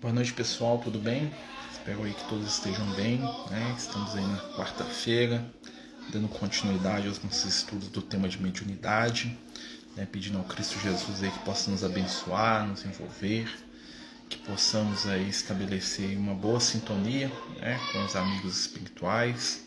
Boa noite pessoal, tudo bem? Espero aí que todos estejam bem, né? Estamos aí na quarta-feira, dando continuidade aos nossos estudos do tema de mediunidade, né? pedindo ao Cristo Jesus aí que possa nos abençoar, nos envolver, que possamos aí estabelecer uma boa sintonia né? com os amigos espirituais.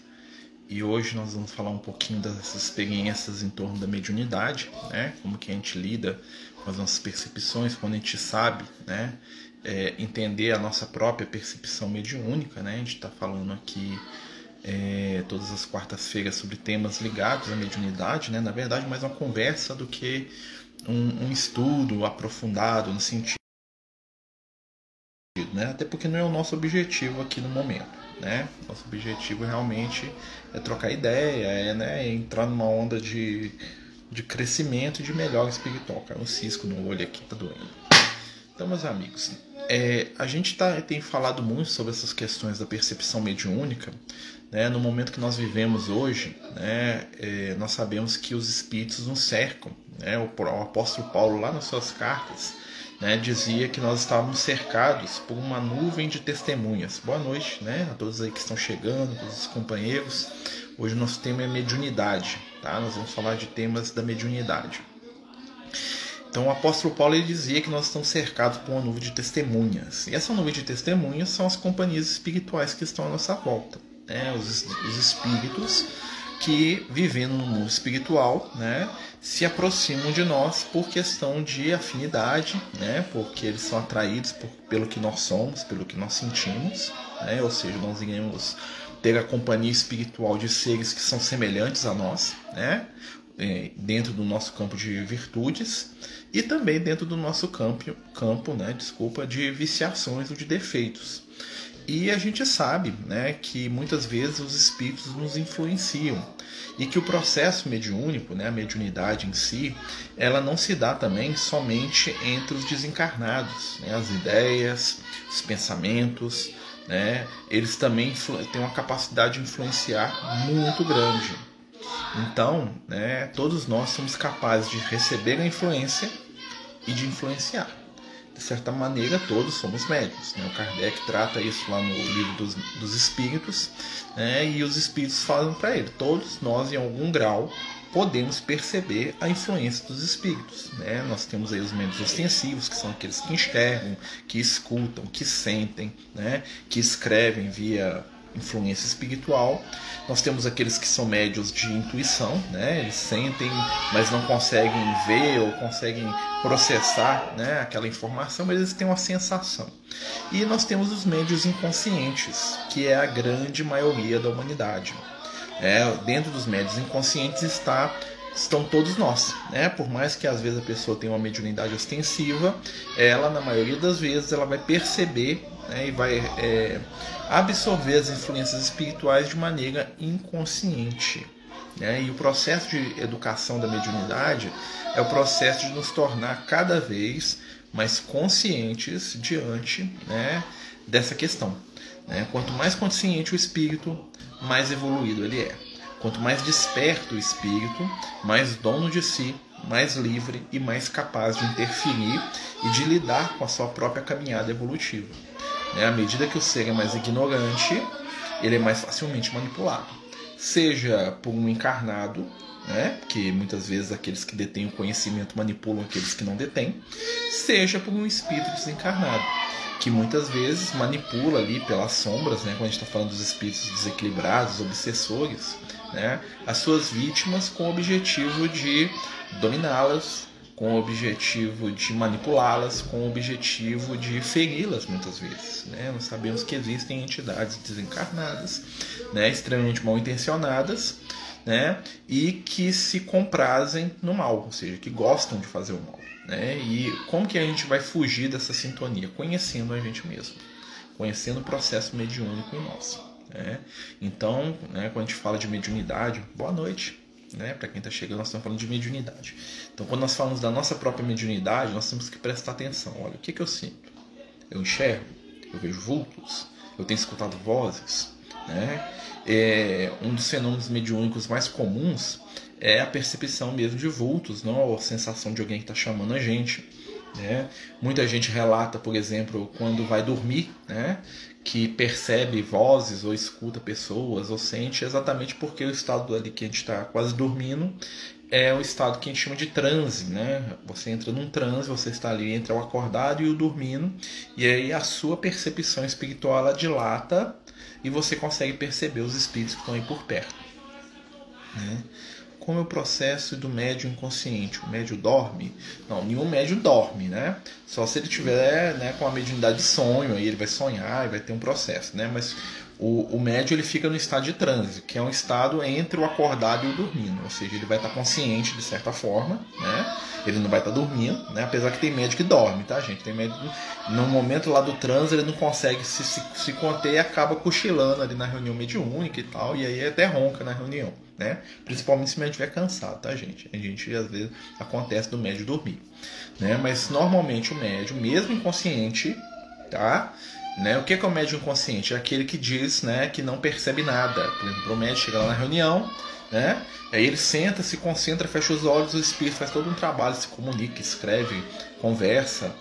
E hoje nós vamos falar um pouquinho das experiências em torno da mediunidade, né? Como que a gente lida com as nossas percepções, quando a gente sabe, né? É, entender a nossa própria percepção mediúnica, né? A gente está falando aqui é, todas as quartas-feiras sobre temas ligados à mediunidade, né? Na verdade, mais uma conversa do que um, um estudo aprofundado no sentido, né? Até porque não é o nosso objetivo aqui no momento, né? Nosso objetivo realmente é trocar ideia, é né, entrar numa onda de, de crescimento e de melhor espiritual. Cara, um cisco no olho aqui tá doendo. Então, meus amigos, é, a gente tá, tem falado muito sobre essas questões da percepção mediúnica. Né? No momento que nós vivemos hoje, né, é, nós sabemos que os espíritos nos cercam. Né? O, o apóstolo Paulo, lá nas suas cartas, né, dizia que nós estávamos cercados por uma nuvem de testemunhas. Boa noite né, a todos aí que estão chegando, todos os companheiros. Hoje o nosso tema é mediunidade. Tá? Nós vamos falar de temas da mediunidade. Então o apóstolo Paulo ele dizia que nós estamos cercados por uma nuvem de testemunhas. E essa nuvem de testemunhas são as companhias espirituais que estão à nossa volta. Né? Os, os espíritos que, vivendo no mundo espiritual, né, se aproximam de nós por questão de afinidade, né, porque eles são atraídos por, pelo que nós somos, pelo que nós sentimos, né, ou seja, nós iremos ter a companhia espiritual de seres que são semelhantes a nós, né, é, dentro do nosso campo de virtudes e também dentro do nosso campo, campo né, desculpa, de viciações ou de defeitos. E a gente sabe né, que muitas vezes os espíritos nos influenciam e que o processo mediúnico, né, a mediunidade em si, ela não se dá também somente entre os desencarnados. Né, as ideias, os pensamentos, né, eles também têm uma capacidade de influenciar muito grande. Então, né, todos nós somos capazes de receber a influência e de influenciar. De certa maneira, todos somos médicos. Né? O Kardec trata isso lá no livro dos, dos Espíritos, né? e os Espíritos falam para ele: todos nós, em algum grau, podemos perceber a influência dos espíritos. Né? Nós temos aí os membros ostensivos, que são aqueles que enxergam, que escutam, que sentem, né? que escrevem via influência espiritual. Nós temos aqueles que são médios de intuição, né? Eles sentem, mas não conseguem ver ou conseguem processar, né, aquela informação, mas eles têm uma sensação. E nós temos os médios inconscientes, que é a grande maioria da humanidade. É, dentro dos médios inconscientes está estão todos nós, né? Por mais que às vezes a pessoa tenha uma mediunidade ostensiva, ela na maioria das vezes ela vai perceber né, e vai é, absorver as influências espirituais de maneira inconsciente. Né? E o processo de educação da mediunidade é o processo de nos tornar cada vez mais conscientes diante né, dessa questão. Né? Quanto mais consciente o espírito, mais evoluído ele é. Quanto mais desperto o espírito, mais dono de si, mais livre e mais capaz de interferir e de lidar com a sua própria caminhada evolutiva. Né? À medida que o ser é mais ignorante, ele é mais facilmente manipulado. Seja por um encarnado, né? que muitas vezes aqueles que detêm o conhecimento manipulam aqueles que não detêm, seja por um espírito desencarnado, que muitas vezes manipula ali pelas sombras, né? quando a gente está falando dos espíritos desequilibrados, obsessores, né, as suas vítimas com o objetivo de dominá-las, com o objetivo de manipulá-las, com o objetivo de feri-las muitas vezes. Né? Nós sabemos que existem entidades desencarnadas, né, extremamente mal intencionadas, né, e que se comprazem no mal, ou seja, que gostam de fazer o mal. Né? E como que a gente vai fugir dessa sintonia? Conhecendo a gente mesmo, conhecendo o processo mediúnico nós. Né? Então, né, quando a gente fala de mediunidade, boa noite. Né? Para quem está chegando, nós estamos falando de mediunidade. Então, quando nós falamos da nossa própria mediunidade, nós temos que prestar atenção. Olha, o que, que eu sinto? Eu enxergo, eu vejo vultos, eu tenho escutado vozes. Né? É, um dos fenômenos mediúnicos mais comuns é a percepção mesmo de vultos, não a sensação de alguém que está chamando a gente. Né? Muita gente relata, por exemplo, quando vai dormir, né? Que percebe vozes ou escuta pessoas ou sente exatamente porque o estado ali que a gente está quase dormindo é o estado que a gente chama de transe, né? Você entra num transe, você está ali entre o acordado e o dormindo, e aí a sua percepção espiritual ela dilata e você consegue perceber os espíritos que estão aí por perto. Né? Como é o processo do médio inconsciente? O médio dorme? Não, nenhum médio dorme, né? Só se ele tiver né, com a mediunidade de sonho, aí ele vai sonhar e vai ter um processo, né? Mas o, o médio ele fica no estado de transe, que é um estado entre o acordado e o dormindo, ou seja, ele vai estar consciente de certa forma, né? Ele não vai estar dormindo, né? Apesar que tem médio que dorme, tá, gente? Tem médio no momento lá do transe ele não consegue se, se, se conter e acaba cochilando ali na reunião mediúnica e tal, e aí até ronca na reunião, né? Principalmente se o médio estiver cansado, tá, gente? A gente às vezes acontece do médio dormir, né? Mas normalmente o médio, mesmo inconsciente, tá? Né? O que é, o médium inconsciente? É aquele que diz né, que não percebe nada. Por exemplo, o médium chega lá na reunião, né? aí ele senta, se concentra, fecha os olhos, o espírito faz todo um trabalho, se comunica, escreve, conversa,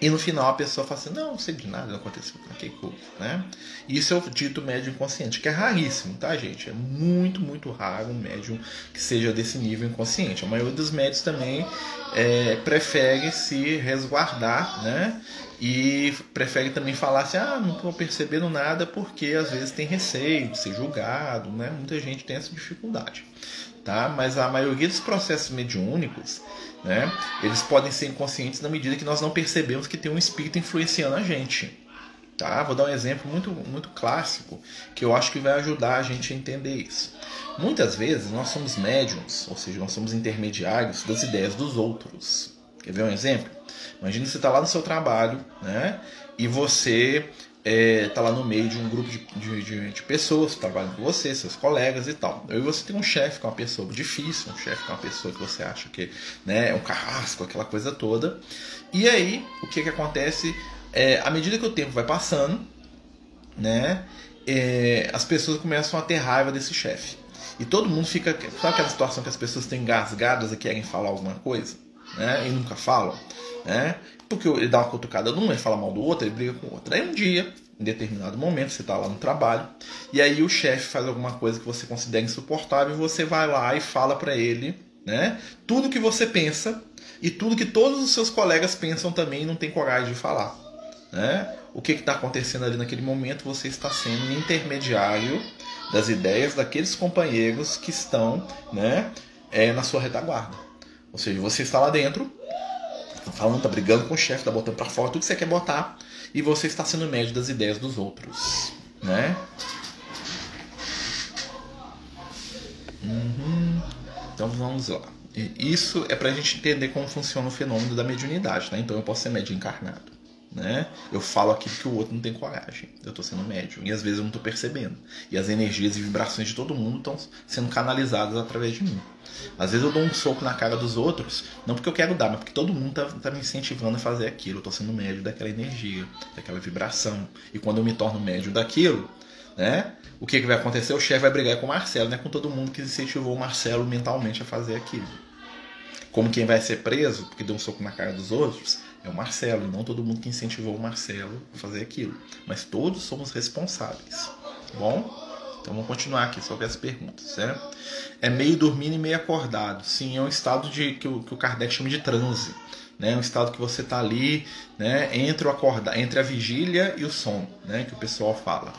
e no final a pessoa fala assim, não, não sei de nada, não aconteceu que coisa, né? Isso é o dito médium inconsciente, que é raríssimo, tá, gente? É muito, muito raro um médium que seja desse nível inconsciente. A maioria dos médios também é, prefere se resguardar, né? E prefere também falar assim, ah, não estou percebendo nada, porque às vezes tem receio de ser julgado, né? Muita gente tem essa dificuldade, tá? Mas a maioria dos processos mediúnicos né? Eles podem ser inconscientes na medida que nós não percebemos que tem um espírito influenciando a gente. Tá? Vou dar um exemplo muito, muito clássico que eu acho que vai ajudar a gente a entender isso. Muitas vezes nós somos médiums, ou seja, nós somos intermediários das ideias dos outros. Quer ver um exemplo? Imagina você está lá no seu trabalho né? e você é, tá lá no meio de um grupo de, de, de, de, pessoas que trabalham com você, seus colegas e tal. E você tem um chefe que é uma pessoa difícil, um chefe que é uma pessoa que você acha que né, é um carrasco, aquela coisa toda. E aí, o que, que acontece? É, à medida que o tempo vai passando, né, é, as pessoas começam a ter raiva desse chefe. E todo mundo fica. Sabe aquela situação que as pessoas estão engasgadas e querem falar alguma coisa? Né, e nunca falam? Né? Porque ele dá uma cutucada num, ele fala mal do outro, ele briga com o outro. Aí um dia, em determinado momento, você está lá no trabalho, e aí o chefe faz alguma coisa que você considera insuportável, e você vai lá e fala para ele, né? Tudo que você pensa e tudo que todos os seus colegas pensam também e não tem coragem de falar. Né? O que está acontecendo ali naquele momento? Você está sendo intermediário das ideias daqueles companheiros que estão né, é, na sua retaguarda. Ou seja, você está lá dentro, tá falando, tá brigando com o chefe, tá botando para fora tudo que você quer botar e você está sendo médio das ideias dos outros, né? Uhum. Então vamos lá. Isso é para a gente entender como funciona o fenômeno da mediunidade, né? Então eu posso ser médio encarnado né? Eu falo aquilo que o outro não tem coragem. Eu estou sendo médium e às vezes eu não estou percebendo. E as energias e vibrações de todo mundo estão sendo canalizadas através de mim. Às vezes eu dou um soco na cara dos outros, não porque eu quero dar, mas porque todo mundo está tá me incentivando a fazer aquilo. Eu estou sendo médio daquela energia, daquela vibração. E quando eu me torno médio daquilo, né? O que, que vai acontecer? O chefe vai brigar com o Marcelo, né? Com todo mundo que incentivou o Marcelo mentalmente a fazer aquilo. Como quem vai ser preso porque deu um soco na cara dos outros é o Marcelo, não todo mundo que incentivou o Marcelo a fazer aquilo. Mas todos somos responsáveis. Tá bom? Então vamos continuar aqui sobre as perguntas. Certo? É meio dormindo e meio acordado. Sim, é um estado de que o, que o Kardec chama de transe. Né? Um estado que você está ali né? entre, o acordar, entre a vigília e o sono, né? que o pessoal fala.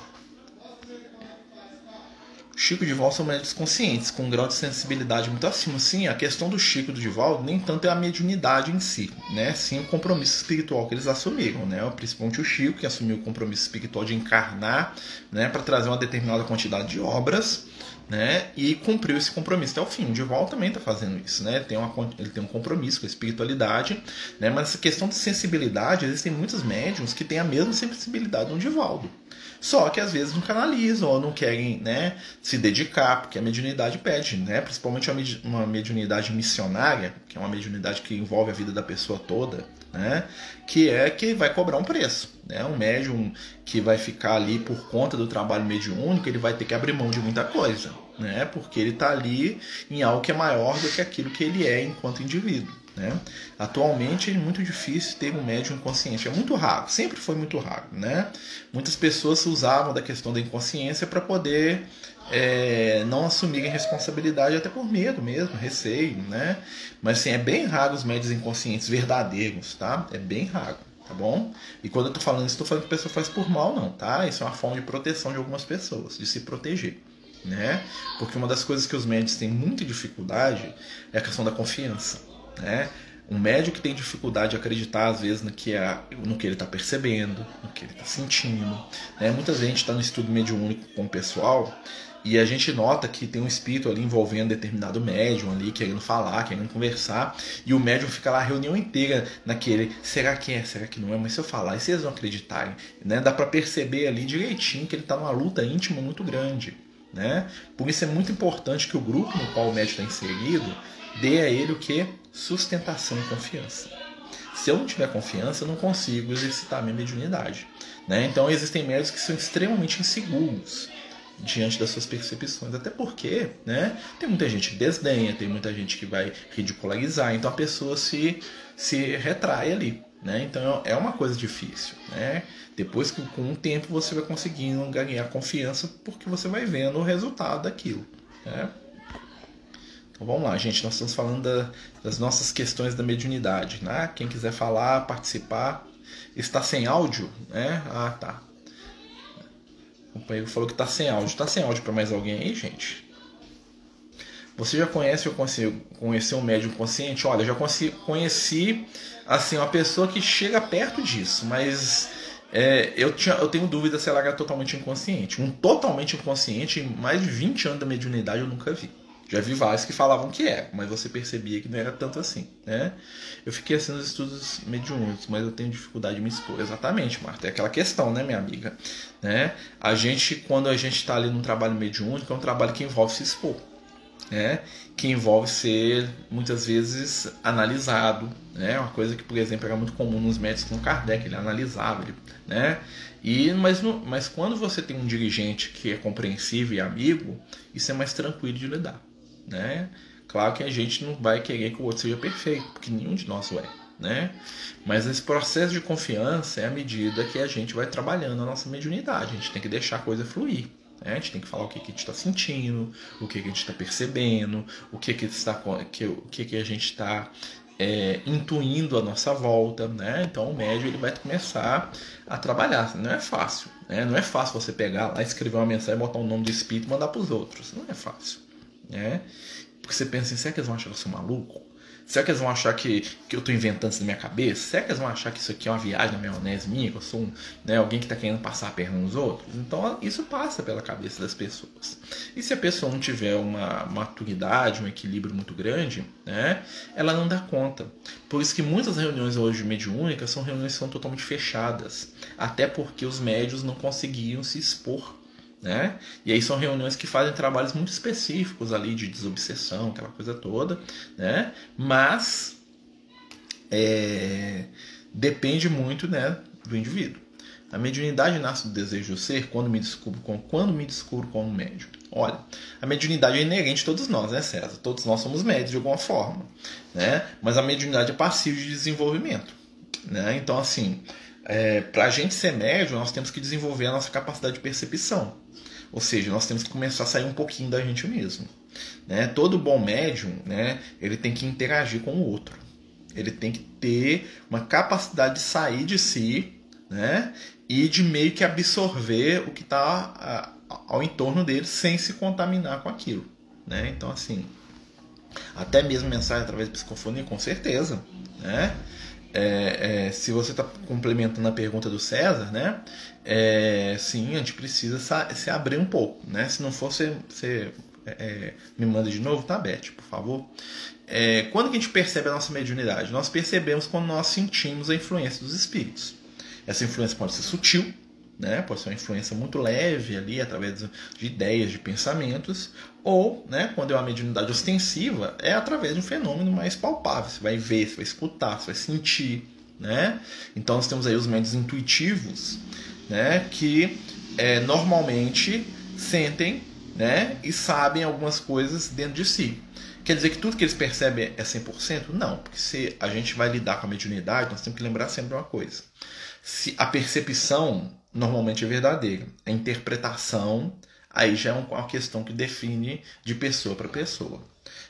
Chico de Divaldo são médicos conscientes, com um grau de sensibilidade muito acima. Sim, a questão do Chico e do Divaldo nem tanto é a mediunidade em si, né? Sim, o compromisso espiritual que eles assumiram, né? Principalmente o Chico, que assumiu o compromisso espiritual de encarnar, né? Para trazer uma determinada quantidade de obras, né? E cumpriu esse compromisso até o fim. O Divaldo também está fazendo isso, né? Ele tem, uma, ele tem um compromisso com a espiritualidade, né? Mas essa questão de sensibilidade, existem muitos médiums que têm a mesma sensibilidade do Divaldo. Só que às vezes não canalizam ou não querem né, se dedicar, porque a mediunidade pede, né? principalmente uma mediunidade missionária, que é uma mediunidade que envolve a vida da pessoa toda, né? que é que vai cobrar um preço. Né? Um médium que vai ficar ali por conta do trabalho mediúnico, ele vai ter que abrir mão de muita coisa, né? porque ele está ali em algo que é maior do que aquilo que ele é enquanto indivíduo. Né? Atualmente é muito difícil ter um médium inconsciente, é muito raro, sempre foi muito raro. Né? Muitas pessoas usavam da questão da inconsciência para poder é, não assumirem responsabilidade, até por medo mesmo, receio. Né? Mas assim, é bem raro os médios inconscientes verdadeiros, tá? é bem raro. Tá bom? E quando eu tô falando isso, tô falando que a pessoa faz por mal, não, tá? Isso é uma forma de proteção de algumas pessoas, de se proteger né? Porque uma das coisas que os médicos têm muita dificuldade é a questão da confiança, né? Um médico que tem dificuldade de acreditar, às vezes, no que, é, no que ele está percebendo, no que ele está sentindo. Né? Muitas vezes a gente está no estudo mediúnico com o pessoal e a gente nota que tem um espírito ali envolvendo determinado médium ali, querendo falar, querendo conversar, e o médium fica lá a reunião inteira naquele, será que é, será que não é? Mas se eu falar, e eles não acreditarem? Né? Dá para perceber ali direitinho que ele está numa luta íntima muito grande. Né? Por isso é muito importante que o grupo no qual o médico está inserido dê a ele o que? Sustentação e confiança. Se eu não tiver confiança, eu não consigo exercitar minha mediunidade. Né? Então existem médicos que são extremamente inseguros diante das suas percepções. Até porque né, tem muita gente que desdenha, tem muita gente que vai ridicularizar, então a pessoa se, se retrai ali. Né? Então é uma coisa difícil. Né? Depois que com o tempo você vai conseguindo ganhar confiança porque você vai vendo o resultado daquilo. Né? Então vamos lá, gente. Nós estamos falando da, das nossas questões da mediunidade. Né? Quem quiser falar, participar, está sem áudio? Né? Ah, tá. O companheiro falou que está sem áudio. Está sem áudio para mais alguém aí, gente? Você já conhece ou conheceu um médium consciente? Olha, já conheci assim uma pessoa que chega perto disso, mas é, eu, tinha, eu tenho dúvida se ela era totalmente inconsciente. Um totalmente inconsciente, em mais de 20 anos da mediunidade, eu nunca vi. Já vi vários que falavam que é, mas você percebia que não era tanto assim, né? Eu fiquei assim nos estudos mediúnicos, mas eu tenho dificuldade de me expor. Exatamente, Marta. É aquela questão, né, minha amiga? Né? A gente, quando a gente está ali num trabalho mediúnico, é um trabalho que envolve se expor né, que envolve ser muitas vezes analisado, né, uma coisa que, por exemplo, era muito comum nos médicos com Kardec, ele analisava, ele, né, e mas, mas quando você tem um dirigente que é compreensível e amigo, isso é mais tranquilo de lidar, né? Claro que a gente não vai querer que o outro seja perfeito, porque nenhum de nós é, né? Mas esse processo de confiança é a medida que a gente vai trabalhando a nossa mediunidade, a gente tem que deixar a coisa fluir. Né? A gente tem que falar o que, que a gente está sentindo, o que, que a gente está percebendo, o que, que, está, que, o que, que a gente está é, intuindo a nossa volta, né? Então o médio ele vai começar a trabalhar. Não é fácil, né? Não é fácil você pegar lá, escrever uma mensagem, botar o nome do espírito e mandar para os outros. Não é fácil, né? Porque você pensa assim, será que eles vão achar que eu sou maluco? Será que eles vão achar que, que eu estou inventando isso na minha cabeça? Será que eles vão achar que isso aqui é uma viagem na maionese minha? Que eu sou um, né, alguém que está querendo passar a perna nos outros? Então isso passa pela cabeça das pessoas. E se a pessoa não tiver uma maturidade, um equilíbrio muito grande, né, ela não dá conta. Por isso que muitas reuniões hoje mediúnicas são reuniões que são totalmente fechadas. Até porque os médios não conseguiam se expor né? E aí são reuniões que fazem trabalhos muito específicos ali de desobsessão, aquela coisa toda, né? Mas é, depende muito, né, do indivíduo. A mediunidade nasce do desejo de ser quando me descubro com quando me descubro como médium. Olha, a mediunidade é inerente a todos nós, né, César? Todos nós somos médios de alguma forma, né? Mas a mediunidade é passiva de desenvolvimento, né? Então, assim, é, para a gente ser médium, nós temos que desenvolver a nossa capacidade de percepção. Ou seja, nós temos que começar a sair um pouquinho da gente mesmo. Né? Todo bom médium, né, ele tem que interagir com o outro. Ele tem que ter uma capacidade de sair de si né, e de meio que absorver o que está ao entorno dele sem se contaminar com aquilo. Né? Então, assim, até mesmo mensagem através de psicofonia, com certeza. Né? É, é, se você está complementando a pergunta do César, né? É, sim, a gente precisa se abrir um pouco, né? Se não for, você, você é, me manda de novo, tá, Beth, por favor. É, quando que a gente percebe a nossa mediunidade? Nós percebemos quando nós sentimos a influência dos espíritos. Essa influência pode ser sutil, né? Pode ser uma influência muito leve ali, através de ideias, de pensamentos, ou, né, quando é uma mediunidade ostensiva, é através de um fenômeno mais palpável. Você vai ver, você vai escutar, você vai sentir, né? Então nós temos aí os médios intuitivos, né, que é, normalmente sentem, né, e sabem algumas coisas dentro de si. Quer dizer que tudo que eles percebem é 100%? Não, porque se a gente vai lidar com a mediunidade, nós temos que lembrar sempre uma coisa. Se a percepção normalmente é verdadeira, a interpretação aí já é uma questão que define de pessoa para pessoa.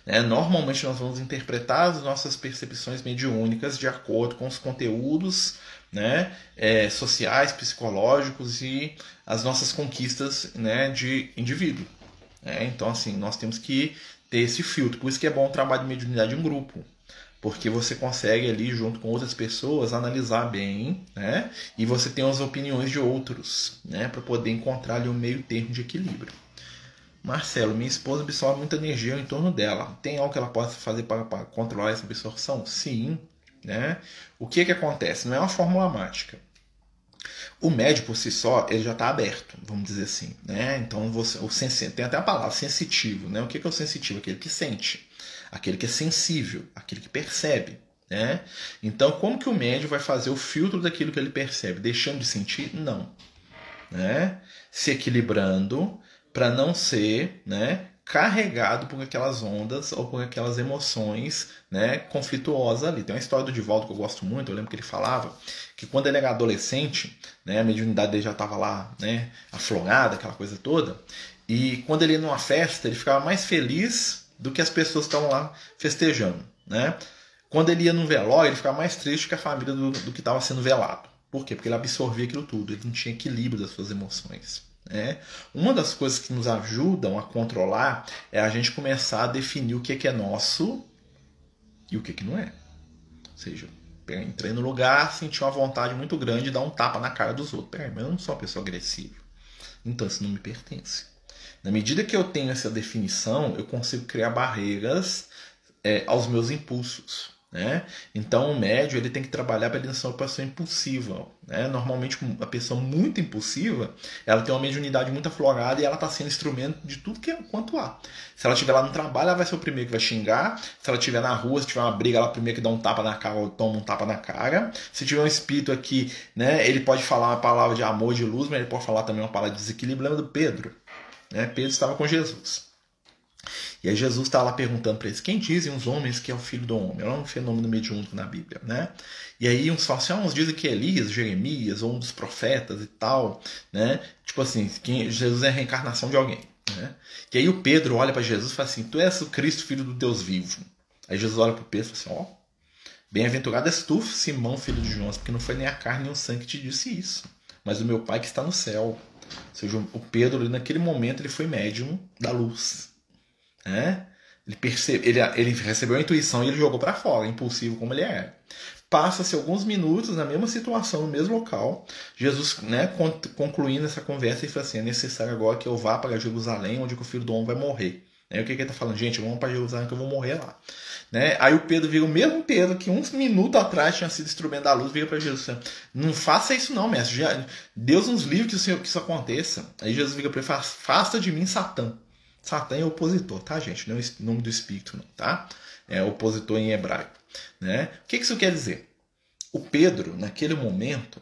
Né? Normalmente nós vamos interpretar as nossas percepções mediúnicas de acordo com os conteúdos né, é, sociais, psicológicos e as nossas conquistas né, de indivíduo. Né? Então, assim, nós temos que ter esse filtro. Por isso que é bom o trabalho de mediunidade em grupo. Porque você consegue ali, junto com outras pessoas, analisar bem, né? E você tem as opiniões de outros, né? Para poder encontrar ali um meio termo de equilíbrio. Marcelo, minha esposa absorve muita energia em torno dela. Tem algo que ela possa fazer para, para controlar essa absorção? Sim. Né? O que, que acontece? Não é uma fórmula mágica. O médio por si só ele já está aberto, vamos dizer assim, né? Então você, o tem até a palavra sensitivo, né? O que, que é o sensitivo? Aquele que sente, aquele que é sensível, aquele que percebe, né? Então como que o médio vai fazer o filtro daquilo que ele percebe, deixando de sentir? Não, né? Se equilibrando para não ser, né? Carregado por aquelas ondas ou por aquelas emoções né, conflituosas ali. Tem uma história do Divaldo que eu gosto muito, eu lembro que ele falava que quando ele era adolescente, né, a mediunidade dele já estava lá né, aflorada, aquela coisa toda, e quando ele ia numa festa, ele ficava mais feliz do que as pessoas que estavam lá festejando. Né? Quando ele ia num velório, ele ficava mais triste que a família do, do que estava sendo velado. Por quê? Porque ele absorvia aquilo tudo, ele não tinha equilíbrio das suas emoções. Né? Uma das coisas que nos ajudam a controlar é a gente começar a definir o que é, que é nosso e o que, é que não é. Ou seja, entrei no lugar, senti uma vontade muito grande de dar um tapa na cara dos outros. Peraí, mas eu não sou uma pessoa agressiva. Então isso não me pertence. Na medida que eu tenho essa definição, eu consigo criar barreiras é, aos meus impulsos. Né? Então o médio ele tem que trabalhar para ele ser uma pessoa impulsiva. Né? Normalmente a pessoa muito impulsiva ela tem uma mediunidade muito aflorada e ela está sendo instrumento de tudo que é quanto há. Se ela estiver lá no trabalho, ela vai ser o primeiro que vai xingar. Se ela estiver na rua, se tiver uma briga, ela é o primeiro que dá um tapa na cara ou toma um tapa na cara. Se tiver um espírito aqui, né, ele pode falar uma palavra de amor, de luz, mas ele pode falar também uma palavra de desequilíbrio. Lembra do Pedro? Né? Pedro estava com Jesus. E aí Jesus está lá perguntando para eles, quem dizem os homens que é o filho do homem? É um fenômeno mediúnico na Bíblia, né? E aí uns falam assim, ah, uns dizem que é Elias, Jeremias, ou um dos profetas e tal, né? Tipo assim, que Jesus é a reencarnação de alguém, né? E aí o Pedro olha para Jesus e fala assim, tu és o Cristo, filho do Deus vivo. Aí Jesus olha para o Pedro e fala assim, ó, bem-aventurado és tu, Simão, filho de Jonas, porque não foi nem a carne nem o sangue que te disse isso, mas o meu Pai que está no céu. Ou seja, o Pedro, naquele momento, ele foi médium da luz, né? Ele, percebe, ele, ele recebeu a intuição e ele jogou para fora, impulsivo como ele é. Passa-se alguns minutos na mesma situação, no mesmo local. Jesus, né, concluindo essa conversa, ele fala assim: é necessário agora que eu vá para Jerusalém, onde o filho do homem vai morrer. Né? O que, que ele está falando? Gente, vamos para Jerusalém que eu vou morrer lá. Né? Aí o Pedro vira o mesmo Pedro que uns minutos atrás tinha sido instrumento da luz, vira para Jesus. Não faça isso não, mestre. Deus nos livre que isso, que isso aconteça. Aí Jesus vira para ele afasta de mim, Satã. Satã é opositor, tá, gente? Não é o nome do espírito, não, tá? É opositor em hebraico. Né? O que isso quer dizer? O Pedro, naquele momento,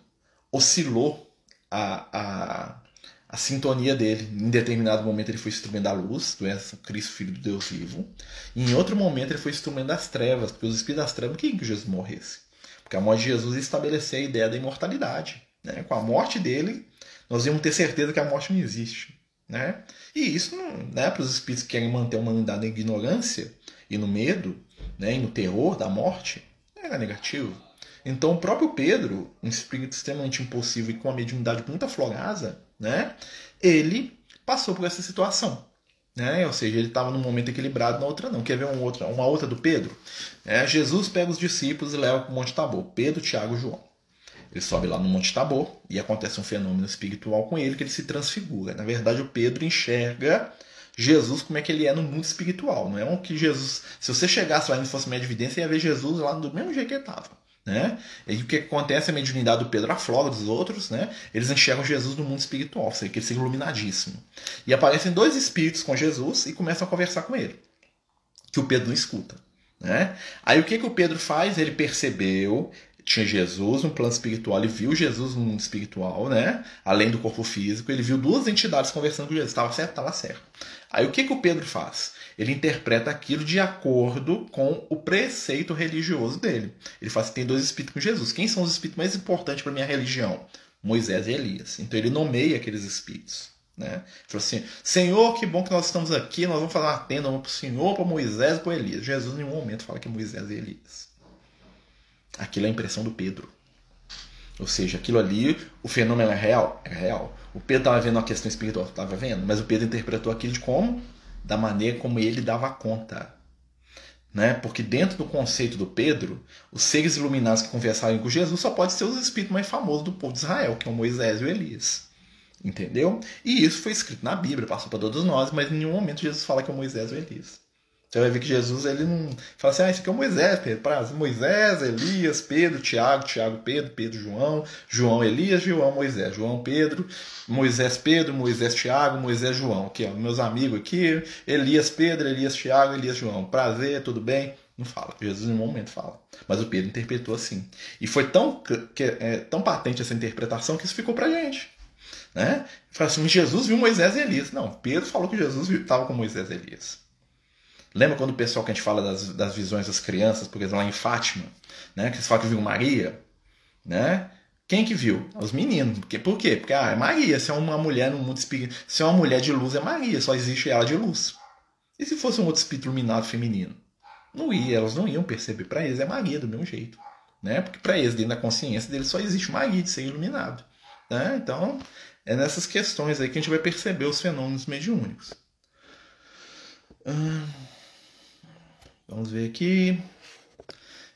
oscilou a, a, a sintonia dele. Em determinado momento ele foi instrumento da luz, és Cristo, Filho do Deus vivo. E em outro momento ele foi instrumento das trevas, porque os espíritos das trevas queriam que Jesus morresse. Porque a morte de Jesus estabelecia a ideia da imortalidade. Né? Com a morte dele, nós íamos ter certeza que a morte não existe. Né? E isso, né, para os espíritos que querem manter a humanidade na ignorância e no medo, né, e no terror da morte, era negativo. Então, o próprio Pedro, um espírito extremamente impulsivo e com uma mediunidade muito aflorada, né, ele passou por essa situação. Né? Ou seja, ele estava num momento equilibrado, na outra não. Quer ver uma outra, uma outra do Pedro? É, Jesus pega os discípulos e leva para o Monte Tabor. Pedro, Tiago e João. Ele sobe lá no Monte Tabor e acontece um fenômeno espiritual com ele que ele se transfigura. Na verdade, o Pedro enxerga Jesus como é que ele é no mundo espiritual. Não é um que Jesus. Se você chegasse lá e não fosse evidência, ia ver Jesus lá do mesmo jeito que ele estava. Né? E o que acontece? A mediunidade do Pedro afloga dos outros, né? eles enxergam Jesus no mundo espiritual, seja, que ele seja iluminadíssimo. E aparecem dois espíritos com Jesus e começam a conversar com ele, que o Pedro não escuta. Né? Aí o que, que o Pedro faz? Ele percebeu, tinha Jesus no plano espiritual, ele viu Jesus no mundo espiritual, né? Além do corpo físico, ele viu duas entidades conversando com Jesus. Estava certo? Estava certo. Aí o que, que o Pedro faz? Ele interpreta aquilo de acordo com o preceito religioso dele. Ele fala assim: tem dois espíritos com Jesus. Quem são os espíritos mais importantes para minha religião? Moisés e Elias. Então ele nomeia aqueles espíritos. Né? Ele falou assim: Senhor, que bom que nós estamos aqui, nós vamos fazer uma tenda para o Senhor, para Moisés e para Elias. Jesus, em nenhum momento, fala que é Moisés e Elias. Aquilo é a impressão do Pedro. Ou seja, aquilo ali, o fenômeno é real? É real. O Pedro estava vendo a questão espiritual, estava vendo, mas o Pedro interpretou aquilo de como? Da maneira como ele dava conta. Né? Porque dentro do conceito do Pedro, os seres iluminados que conversaram com Jesus só pode ser os espíritos mais famosos do povo de Israel, que é o Moisés e o Elias. Entendeu? E isso foi escrito na Bíblia, passou para todos nós, mas em nenhum momento Jesus fala que é o Moisés e o Elias. Você vai ver que Jesus ele não fala assim, ah, isso aqui é o Moisés, Pedro. Moisés, Elias, Pedro, Tiago, Tiago, Pedro, Pedro, João, João, Elias, João, Moisés, João, Pedro, Moisés, Pedro, Moisés, Tiago, Moisés, João. Aqui, ó, meus amigos aqui, Elias, Pedro, Elias, Tiago, Elias, João. Prazer, tudo bem? Não fala. Jesus em nenhum momento fala. Mas o Pedro interpretou assim. E foi tão, que, é, tão patente essa interpretação que isso ficou pra gente. Né? Fala assim, Jesus viu Moisés e Elias. Não, Pedro falou que Jesus estava com Moisés e Elias. Lembra quando o pessoal que a gente fala das, das visões das crianças, por exemplo, lá em Fátima, né? Que eles falam que viu Maria, né? Quem que viu? Os meninos. Porque, por quê? Porque ah, é Maria. Se é uma mulher no mundo espírito, se é uma mulher de luz, é Maria. Só existe ela de luz. E se fosse um outro espírito iluminado feminino? Não ia, elas não iam perceber. Para eles é Maria do mesmo jeito. Né? Porque para eles, dentro da consciência deles, só existe Maria de ser iluminado. Né? Então, é nessas questões aí que a gente vai perceber os fenômenos mediúnicos. Hum... Vamos ver aqui.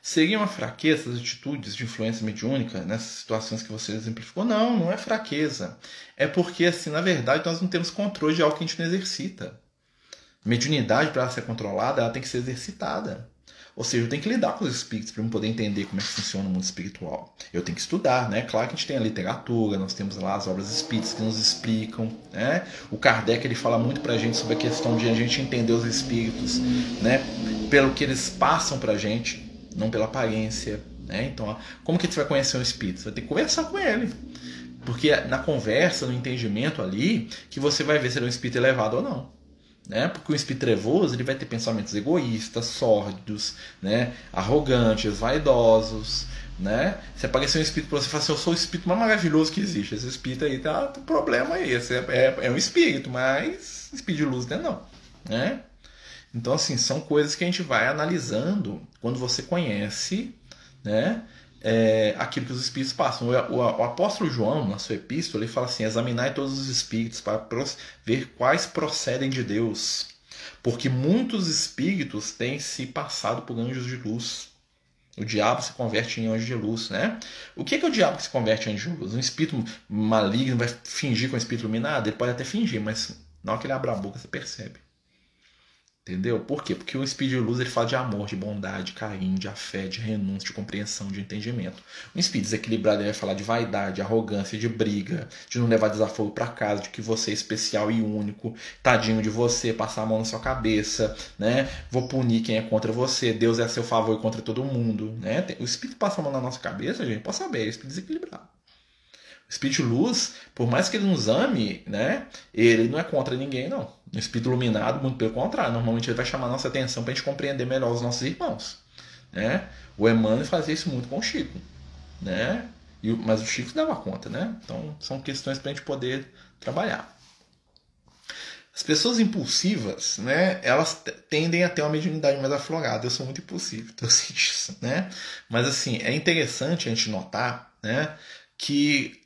Seria uma fraqueza as atitudes de influência mediúnica nessas situações que você exemplificou? Não, não é fraqueza. É porque, assim, na verdade, nós não temos controle de algo que a gente não exercita. Mediunidade, para ser controlada, ela tem que ser exercitada. Ou seja, eu tenho que lidar com os espíritos para eu poder entender como é que funciona o mundo espiritual. Eu tenho que estudar, né? Claro que a gente tem a literatura, nós temos lá as obras espíritas que nos explicam, né? O Kardec ele fala muito para a gente sobre a questão de a gente entender os espíritos, né? Pelo que eles passam para a gente, não pela aparência, né? Então, como que você vai conhecer um espírito? Você vai ter que conversar com ele. Porque é na conversa, no entendimento ali, que você vai ver se ele é um espírito elevado ou não né? Porque o espírito trevoso ele vai ter pensamentos egoístas, sórdidos, né? arrogantes, vaidosos, né? Se aparecer um espírito para você falar assim, eu sou o espírito mais maravilhoso que existe, esse espírito aí tá, o problema é esse, é, é, é, um espírito, mas espírito de luz não é não, né? Então assim, são coisas que a gente vai analisando quando você conhece, né? É, aquilo que os espíritos passam. O, o, o, apóstolo João, na sua epístola, ele fala assim: examinai todos os espíritos para ver quais procedem de Deus, porque muitos espíritos têm se passado por anjos de luz. O diabo se converte em anjo de luz, né? O que é, que é o diabo que se converte em anjo de luz? Um espírito maligno vai fingir com um espírito iluminado? Ele pode até fingir, mas na hora que ele abre a boca, você percebe. Entendeu? Por quê? Porque o de Luz ele fala de amor, de bondade, de carinho, de afé, de renúncia, de compreensão, de entendimento. O Espírito desequilibrado ele vai falar de vaidade, arrogância, de briga, de não levar desaforo para casa, de que você é especial e único, tadinho de você, passar a mão na sua cabeça, né? Vou punir quem é contra você, Deus é a seu favor e contra todo mundo, né? O Espírito passa a mão na nossa cabeça, gente, pode saber, é o Espírito desequilibrado. O de Luz, por mais que ele nos ame, né? Ele não é contra ninguém, não espírito iluminado, muito pelo contrário, normalmente ele vai chamar nossa atenção para a gente compreender melhor os nossos irmãos. Né? O Emmanuel fazia isso muito com o Chico. Né? E, mas o Chico dava conta, né? Então são questões para a gente poder trabalhar. As pessoas impulsivas, né, elas tendem a ter uma mediunidade mais aflorada. Eu sou muito impulsivo, então eu sei disso, né? Mas assim, é interessante a gente notar, né, que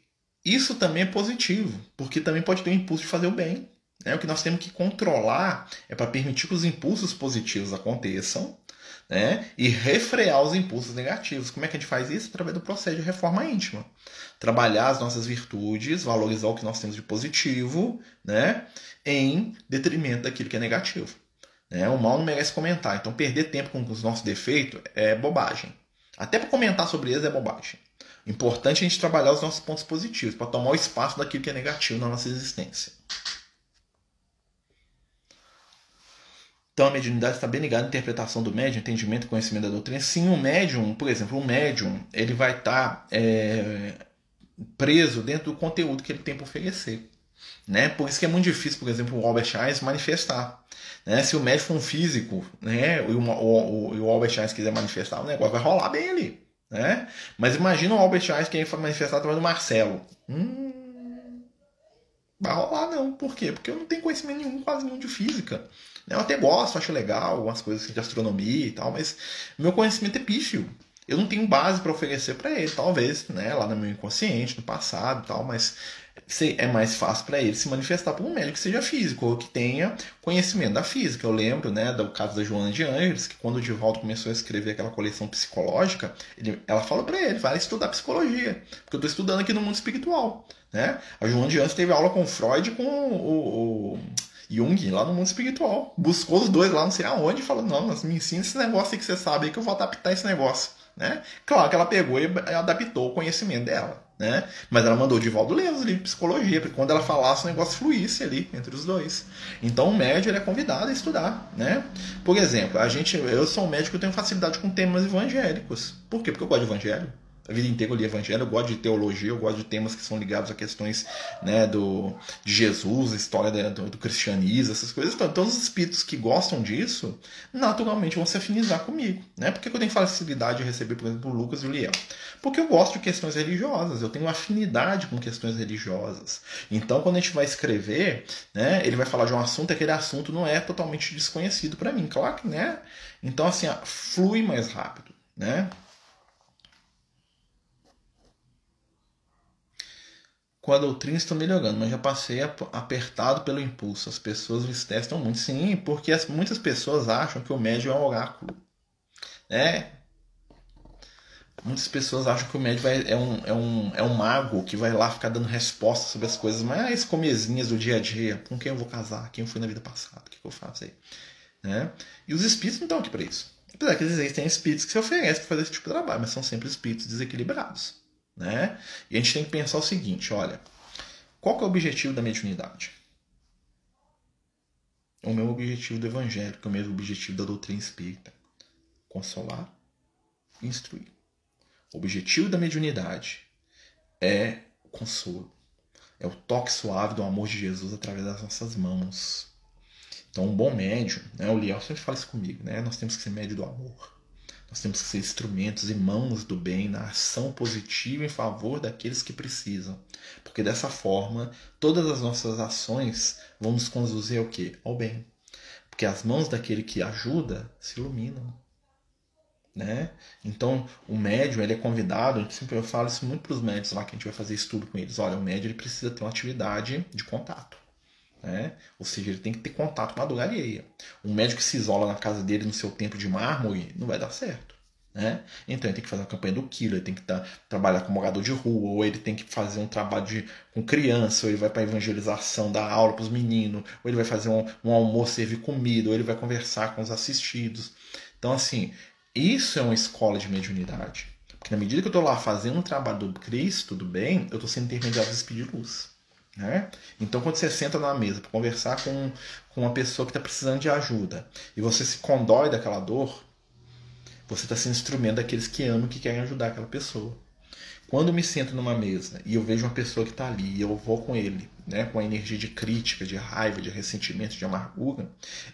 isso também é positivo, porque também pode ter o impulso de fazer o bem, né? O que nós temos que controlar é para permitir que os impulsos positivos aconteçam né? e refrear os impulsos negativos. Como é que a gente faz isso? Através do processo de reforma íntima. Trabalhar as nossas virtudes, valorizar o que nós temos de positivo, né? em detrimento daquilo que é negativo. Né? O mal não merece comentar. Então, perder tempo com os nossos defeitos é bobagem. Até para comentar sobre eles é bobagem. Importante é a gente trabalhar os nossos pontos positivos, para tomar o espaço daquilo que é negativo na nossa existência. Então a mediunidade está bem ligada à interpretação do médium, entendimento e conhecimento da doutrina. Sim, o médium, por exemplo, o médium, ele vai estar tá, é, preso dentro do conteúdo que ele tem para oferecer. Né? Por isso que é muito difícil, por exemplo, o Albert Einstein manifestar. Né? Se o médium for um físico né? e o, o, o Albert Einstein quiser manifestar, o negócio vai rolar bem ali. Né? Mas imagina o Albert Einstein que manifestar através do Marcelo. Hum, vai rolar não. Por quê? Porque eu não tenho conhecimento nenhum, quase nenhum de física. Eu até gosto, acho legal algumas coisas de astronomia e tal, mas meu conhecimento é pífio. Eu não tenho base para oferecer para ele, talvez, né, lá no meu inconsciente, no passado e tal, mas é mais fácil para ele se manifestar por um médico que seja físico ou que tenha conhecimento da física. Eu lembro né, do caso da Joana de Angeles, que quando o Divaldo começou a escrever aquela coleção psicológica, ele, ela falou para ele: vai estudar psicologia, porque eu estou estudando aqui no mundo espiritual. Né? A Joana de Angeles teve aula com Freud com o, o Jung lá no mundo espiritual. Buscou os dois lá, não sei aonde, e falou: não, mas me ensina esse negócio aí que você sabe aí que eu vou adaptar esse negócio. Né? Claro que ela pegou e adaptou o conhecimento dela. Né? Mas ela mandou o Divaldo ler os livros de psicologia, para quando ela falasse o negócio fluísse ali entre os dois. Então o médico é convidado a estudar. Né? Por exemplo, a gente, eu sou um médico que tenho facilidade com temas evangélicos. Por quê? Porque eu gosto de evangelho a vida inteira eu li evangelho, eu gosto de teologia, eu gosto de temas que são ligados a questões né, do, de Jesus, história do, do, cristianismo, essas coisas. Então, todos os espíritos que gostam disso, naturalmente vão se afinizar comigo. Né? Por que eu tenho facilidade de receber, por exemplo, Lucas e o Liel? Porque eu gosto de questões religiosas, eu tenho afinidade com questões religiosas. Então, quando a gente vai escrever, né, ele vai falar de um assunto, aquele assunto não é totalmente desconhecido para mim, claro que, né? Então, assim, flui mais rápido, né? Com a doutrina estou melhorando, mas já passei apertado pelo impulso. As pessoas me testam muito. Sim, porque as, muitas pessoas acham que o médium é um oráculo. Né? Muitas pessoas acham que o médium vai, é, um, é, um, é um mago que vai lá ficar dando respostas sobre as coisas mais comezinhas do dia a dia. Com quem eu vou casar? Quem eu fui na vida passada? O que, que eu faço aí? Né? E os espíritos não estão aqui para isso. Apesar que existem espíritos que se oferecem para fazer esse tipo de trabalho, mas são sempre espíritos desequilibrados. Né? E a gente tem que pensar o seguinte, olha, qual é o objetivo da mediunidade? O meu objetivo do evangelho, que é o mesmo objetivo da doutrina espírita. Consolar e instruir. O objetivo da mediunidade é o consolo. É o toque suave do amor de Jesus através das nossas mãos. Então, um bom médium, né, o Liel sempre fala isso comigo, né? Nós temos que ser médio do amor. Nós temos que ser instrumentos e mãos do bem na ação positiva em favor daqueles que precisam. Porque dessa forma, todas as nossas ações vão nos conduzir ao quê? Ao bem. Porque as mãos daquele que ajuda se iluminam. Né? Então, o médium ele é convidado, sempre eu falo isso muito para os médicos lá que a gente vai fazer estudo com eles. Olha, o médium ele precisa ter uma atividade de contato. Né? Ou seja, ele tem que ter contato com a dor alheia. Um médico que se isola na casa dele no seu tempo de mármore não vai dar certo. Né? Então ele tem que fazer uma campanha do quilo, ele tem que tá, trabalhar com morador de rua, ou ele tem que fazer um trabalho de, com criança, ou ele vai para evangelização, dar aula para os meninos, ou ele vai fazer um, um almoço, servir comida, ou ele vai conversar com os assistidos. Então, assim, isso é uma escola de mediunidade. Porque na medida que eu estou lá fazendo um trabalho do Cristo, do bem, eu estou sendo intermediário do Espírito de Luz. Né? Então, quando você senta na mesa para conversar com, com uma pessoa que está precisando de ajuda e você se condói daquela dor, você está sendo instrumento daqueles que amam e que querem ajudar aquela pessoa. Quando eu me sento numa mesa e eu vejo uma pessoa que está ali e eu vou com ele, né, com a energia de crítica, de raiva, de ressentimento, de amargura,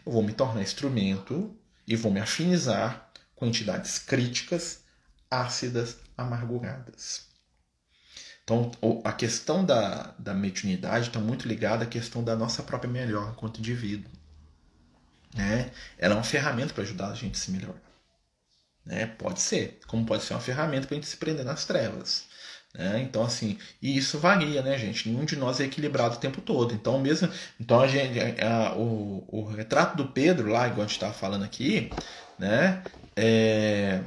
eu vou me tornar instrumento e vou me afinizar com entidades críticas, ácidas, amarguradas. Então, a questão da, da mediunidade está muito ligada à questão da nossa própria melhor enquanto indivíduo. Né? Ela é uma ferramenta para ajudar a gente a se melhorar. Né? Pode ser, como pode ser uma ferramenta para a gente se prender nas trevas. Né? Então, assim, e isso varia, né, gente? Nenhum de nós é equilibrado o tempo todo. Então, mesmo. Então, a gente, a, o, o retrato do Pedro, lá, igual a gente estava falando aqui, né? É,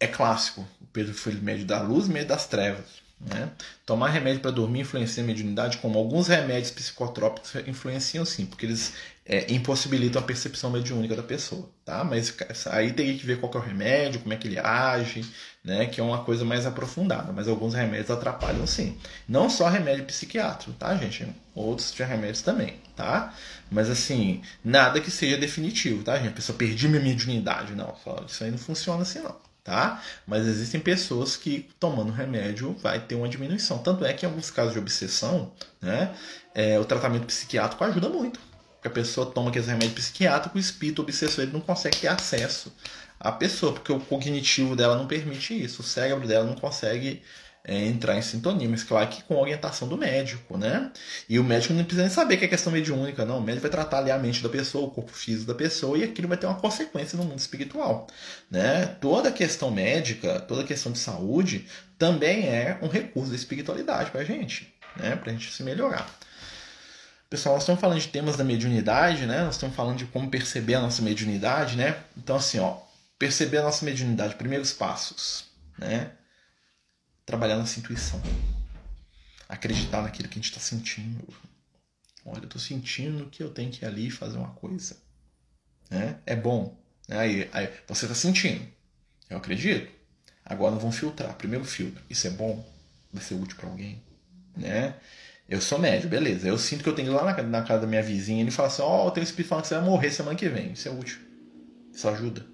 é clássico. Pedro foi médio da luz, médio das trevas. Né? Tomar remédio para dormir influencia a mediunidade, como alguns remédios psicotrópicos influenciam sim, porque eles é, impossibilitam a percepção mediúnica da pessoa, tá? Mas aí teria que ver qual que é o remédio, como é que ele age, né? Que é uma coisa mais aprofundada, mas alguns remédios atrapalham sim. Não só remédio psiquiátrico, tá, gente? Outros remédios também, tá? Mas assim, nada que seja definitivo, tá, gente? A pessoa perdi minha mediunidade, não. Isso aí não funciona assim, não tá? Mas existem pessoas que tomando remédio vai ter uma diminuição. Tanto é que em alguns casos de obsessão, né, é, o tratamento psiquiátrico ajuda muito. Porque a pessoa toma aqueles remédios psiquiátricos, o espírito obsessor ele não consegue ter acesso à pessoa, porque o cognitivo dela não permite isso, o cérebro dela não consegue é, entrar em sintonia, mas claro que com orientação do médico, né? E o médico não precisa nem saber que é questão mediúnica, não. O médico vai tratar ali a mente da pessoa, o corpo físico da pessoa, e aquilo vai ter uma consequência no mundo espiritual, né? Toda questão médica, toda questão de saúde, também é um recurso da espiritualidade para a gente, né? Para a gente se melhorar. Pessoal, nós estamos falando de temas da mediunidade, né? Nós estamos falando de como perceber a nossa mediunidade, né? Então, assim, ó, perceber a nossa mediunidade, primeiros passos, né? Trabalhar nossa intuição. Acreditar naquilo que a gente está sentindo. Olha, eu estou sentindo que eu tenho que ir ali e fazer uma coisa. Né? É bom. Aí, aí você está sentindo. Eu acredito. Agora vamos filtrar. Primeiro filtro. Isso é bom? Vai ser útil para alguém? Né? Eu sou médio, beleza. Eu sinto que eu tenho que ir lá na, na casa da minha vizinha e ele fala assim: Ó, oh, eu tenho espírito falando que você vai morrer semana que vem. Isso é útil. Isso ajuda.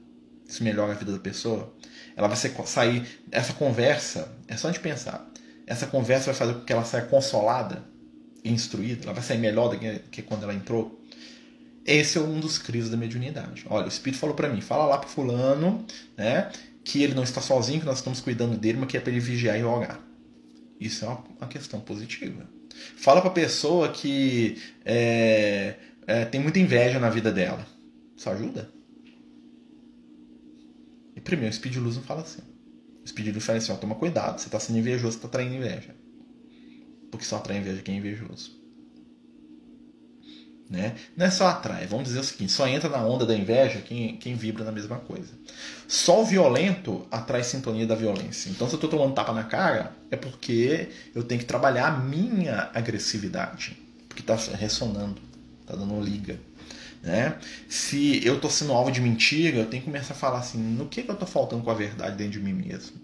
Isso melhora a vida da pessoa ela vai sair. Essa conversa, é só de pensar. Essa conversa vai fazer com que ela saia consolada e instruída. Ela vai sair melhor do que, quando ela entrou. Esse é um dos crises da mediunidade. Olha, o Espírito falou para mim: fala lá pro fulano, né? Que ele não está sozinho, que nós estamos cuidando dele, mas que é para ele vigiar e orar. Isso é uma, uma questão positiva. Fala para a pessoa que é, é, tem muita inveja na vida dela. Isso ajuda? Primeiro, speed luz não fala assim. Speed luz fala assim, ó, toma cuidado, você está sendo invejoso, você está traindo inveja. Porque só atrai inveja quem é invejoso. Né? Não é só atrai, vamos dizer o seguinte, só entra na onda da inveja quem, quem vibra na mesma coisa. Só o violento atrai sintonia da violência. Então, se eu estou tomando tapa na cara, é porque eu tenho que trabalhar a minha agressividade. Porque está ressonando, está dando liga. Né? Se eu estou sendo alvo de mentira, eu tenho que começar a falar assim: no que, que eu estou faltando com a verdade dentro de mim mesmo?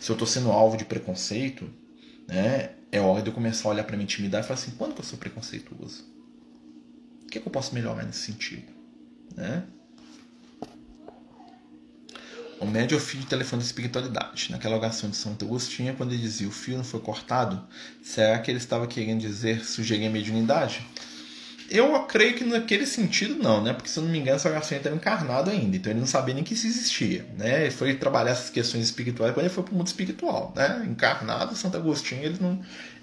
Se eu estou sendo alvo de preconceito, né, é hora de eu começar a olhar para minha intimidade e falar assim: quando que eu sou preconceituoso? O que, que eu posso melhorar nesse sentido? Né? O médio é fio de telefone da espiritualidade. Naquela oração de Santo Agostinho, quando ele dizia o fio não foi cortado, será que ele estava querendo dizer sugerir a mediunidade? Eu creio que naquele sentido não, né? Porque se eu não me engano, Agostinho estava encarnado ainda, então ele não sabia nem que isso existia, né? Ele foi trabalhar essas questões espirituais quando ele foi para o mundo espiritual, né? Encarnado, Santo Agostinho, ele não,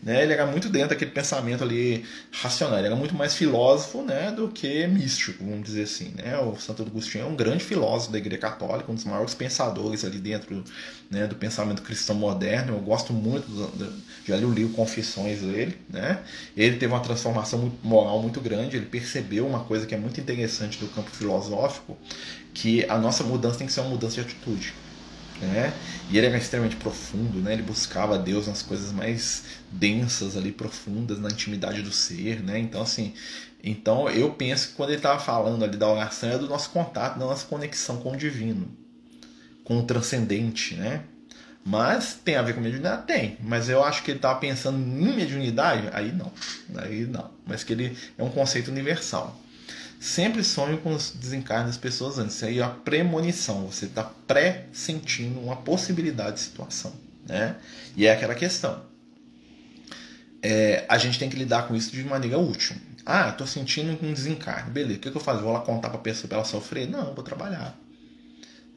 né? Ele era muito dentro daquele pensamento ali racional, ele era muito mais filósofo, né, do que místico, vamos dizer assim, né? O Santo Agostinho é um grande filósofo da Igreja Católica, um dos maiores pensadores ali dentro, né, do pensamento cristão moderno. Eu gosto muito do, já li o livro Confissões dele, né? Ele teve uma transformação moral muito grande, ele percebeu uma coisa que é muito interessante do campo filosófico, que a nossa mudança tem que ser uma mudança de atitude. Né? E ele era extremamente profundo, né? ele buscava Deus nas coisas mais densas ali, profundas, na intimidade do ser. Né? Então, assim, então eu penso que quando ele estava falando ali da oração é do nosso contato, da nossa conexão com o divino, com o transcendente. Né? Mas tem a ver com mediunidade? Tem. Mas eu acho que ele estava pensando em mediunidade? Aí não. Aí não. Mas que ele é um conceito universal. Sempre sonho com os desencarnes das pessoas antes. Isso aí é a premonição. Você está pré-sentindo uma possibilidade de situação. Né? E é aquela questão. É, a gente tem que lidar com isso de maneira útil. Ah, estou sentindo um desencarne. Beleza, o que, que eu faço? Vou lá contar para a pessoa para ela sofrer? Não, vou trabalhar.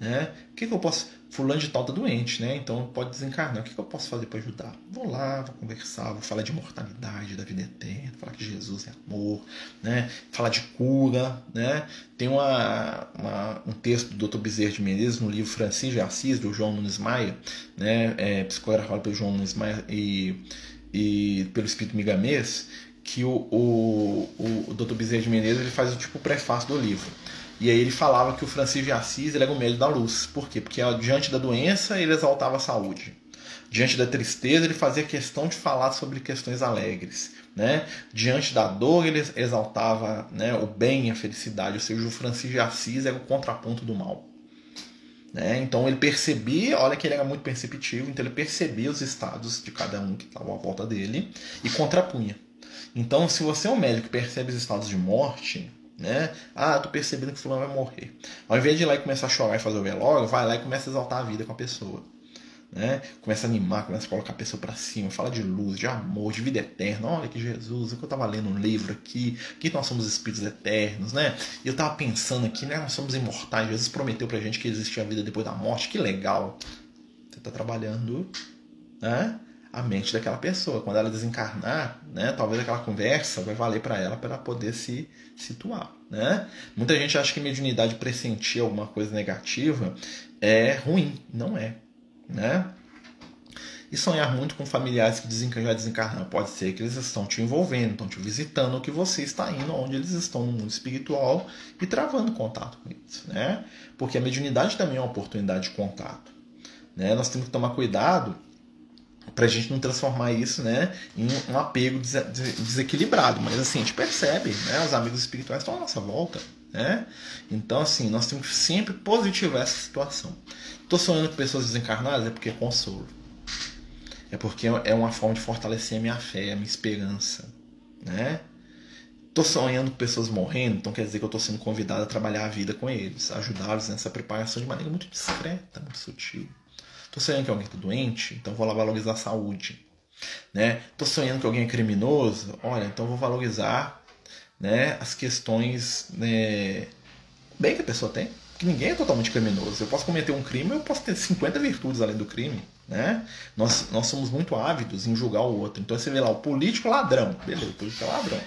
Né? O que, que eu posso. Fulano de tal tá doente, né? Então pode desencarnar. O que, que eu posso fazer para ajudar? Vou lá, vou conversar, vou falar de imortalidade, da vida eterna, falar que Jesus é amor, né? Falar de cura, né? Tem uma, uma um texto do Dr. Bezerra de Menezes no livro Francisco de Assis, do João Nunes Maia, né? É, pelo João Nunes Maia e, e pelo Espírito Migamês, que o, o, o, Dr. Bezerra de Menezes ele faz o tipo prefácio do livro. E aí ele falava que o Francisco de Assis era o médico da luz. Por quê? Porque diante da doença ele exaltava a saúde. Diante da tristeza, ele fazia questão de falar sobre questões alegres. Né? Diante da dor, ele exaltava né, o bem e a felicidade. Ou seja, o Francisco de Assis era o contraponto do mal. Né? Então ele percebia, olha que ele era muito perceptivo, então ele percebia os estados de cada um que estava à volta dele e contrapunha. Então, se você é um médico que percebe os estados de morte, né? Ah, tô percebendo que fulano vai morrer. Ao invés de ir lá e começar a chorar e fazer o velório, vai lá e começa a exaltar a vida com a pessoa. Né? Começa a animar, começa a colocar a pessoa para cima, fala de luz, de amor, de vida eterna. Olha que Jesus, eu estava lendo um livro aqui, que nós somos espíritos eternos, né? E eu estava pensando aqui, né? Nós somos imortais. Jesus prometeu pra gente que existia a vida depois da morte. Que legal. Você está trabalhando, né? A mente daquela pessoa. Quando ela desencarnar, né? Talvez aquela conversa vai valer para ela para poder se situar, né? Muita gente acha que mediunidade pressentir alguma coisa negativa é ruim. Não é né? E sonhar muito com familiares que já desencarnaram. Pode ser que eles estão te envolvendo, estão te visitando, que você está indo onde eles estão no mundo espiritual e travando contato com eles. Né? Porque a mediunidade também é uma oportunidade de contato. Né? Nós temos que tomar cuidado para a gente não transformar isso né, em um apego desequilibrado. Mas assim, a gente percebe, né, os amigos espirituais estão à nossa volta. Né? Então, assim, nós temos que sempre positivar essa situação. Estou sonhando com pessoas desencarnadas é porque é consolo. É porque é uma forma de fortalecer a minha fé, a minha esperança. Né? Estou sonhando com pessoas morrendo, então quer dizer que eu estou sendo convidado a trabalhar a vida com eles, ajudá-los nessa preparação de maneira muito discreta, muito sutil. Estou sonhando que alguém está doente, então vou lá valorizar a saúde. Né? Tô sonhando que alguém é criminoso, olha, então vou valorizar né, as questões né, bem que a pessoa tem. Que ninguém é totalmente criminoso. Eu posso cometer um crime, eu posso ter 50 virtudes além do crime. Né? Nós, nós somos muito ávidos em julgar o outro. Então você vê lá, o político ladrão. Beleza, o político é ladrão.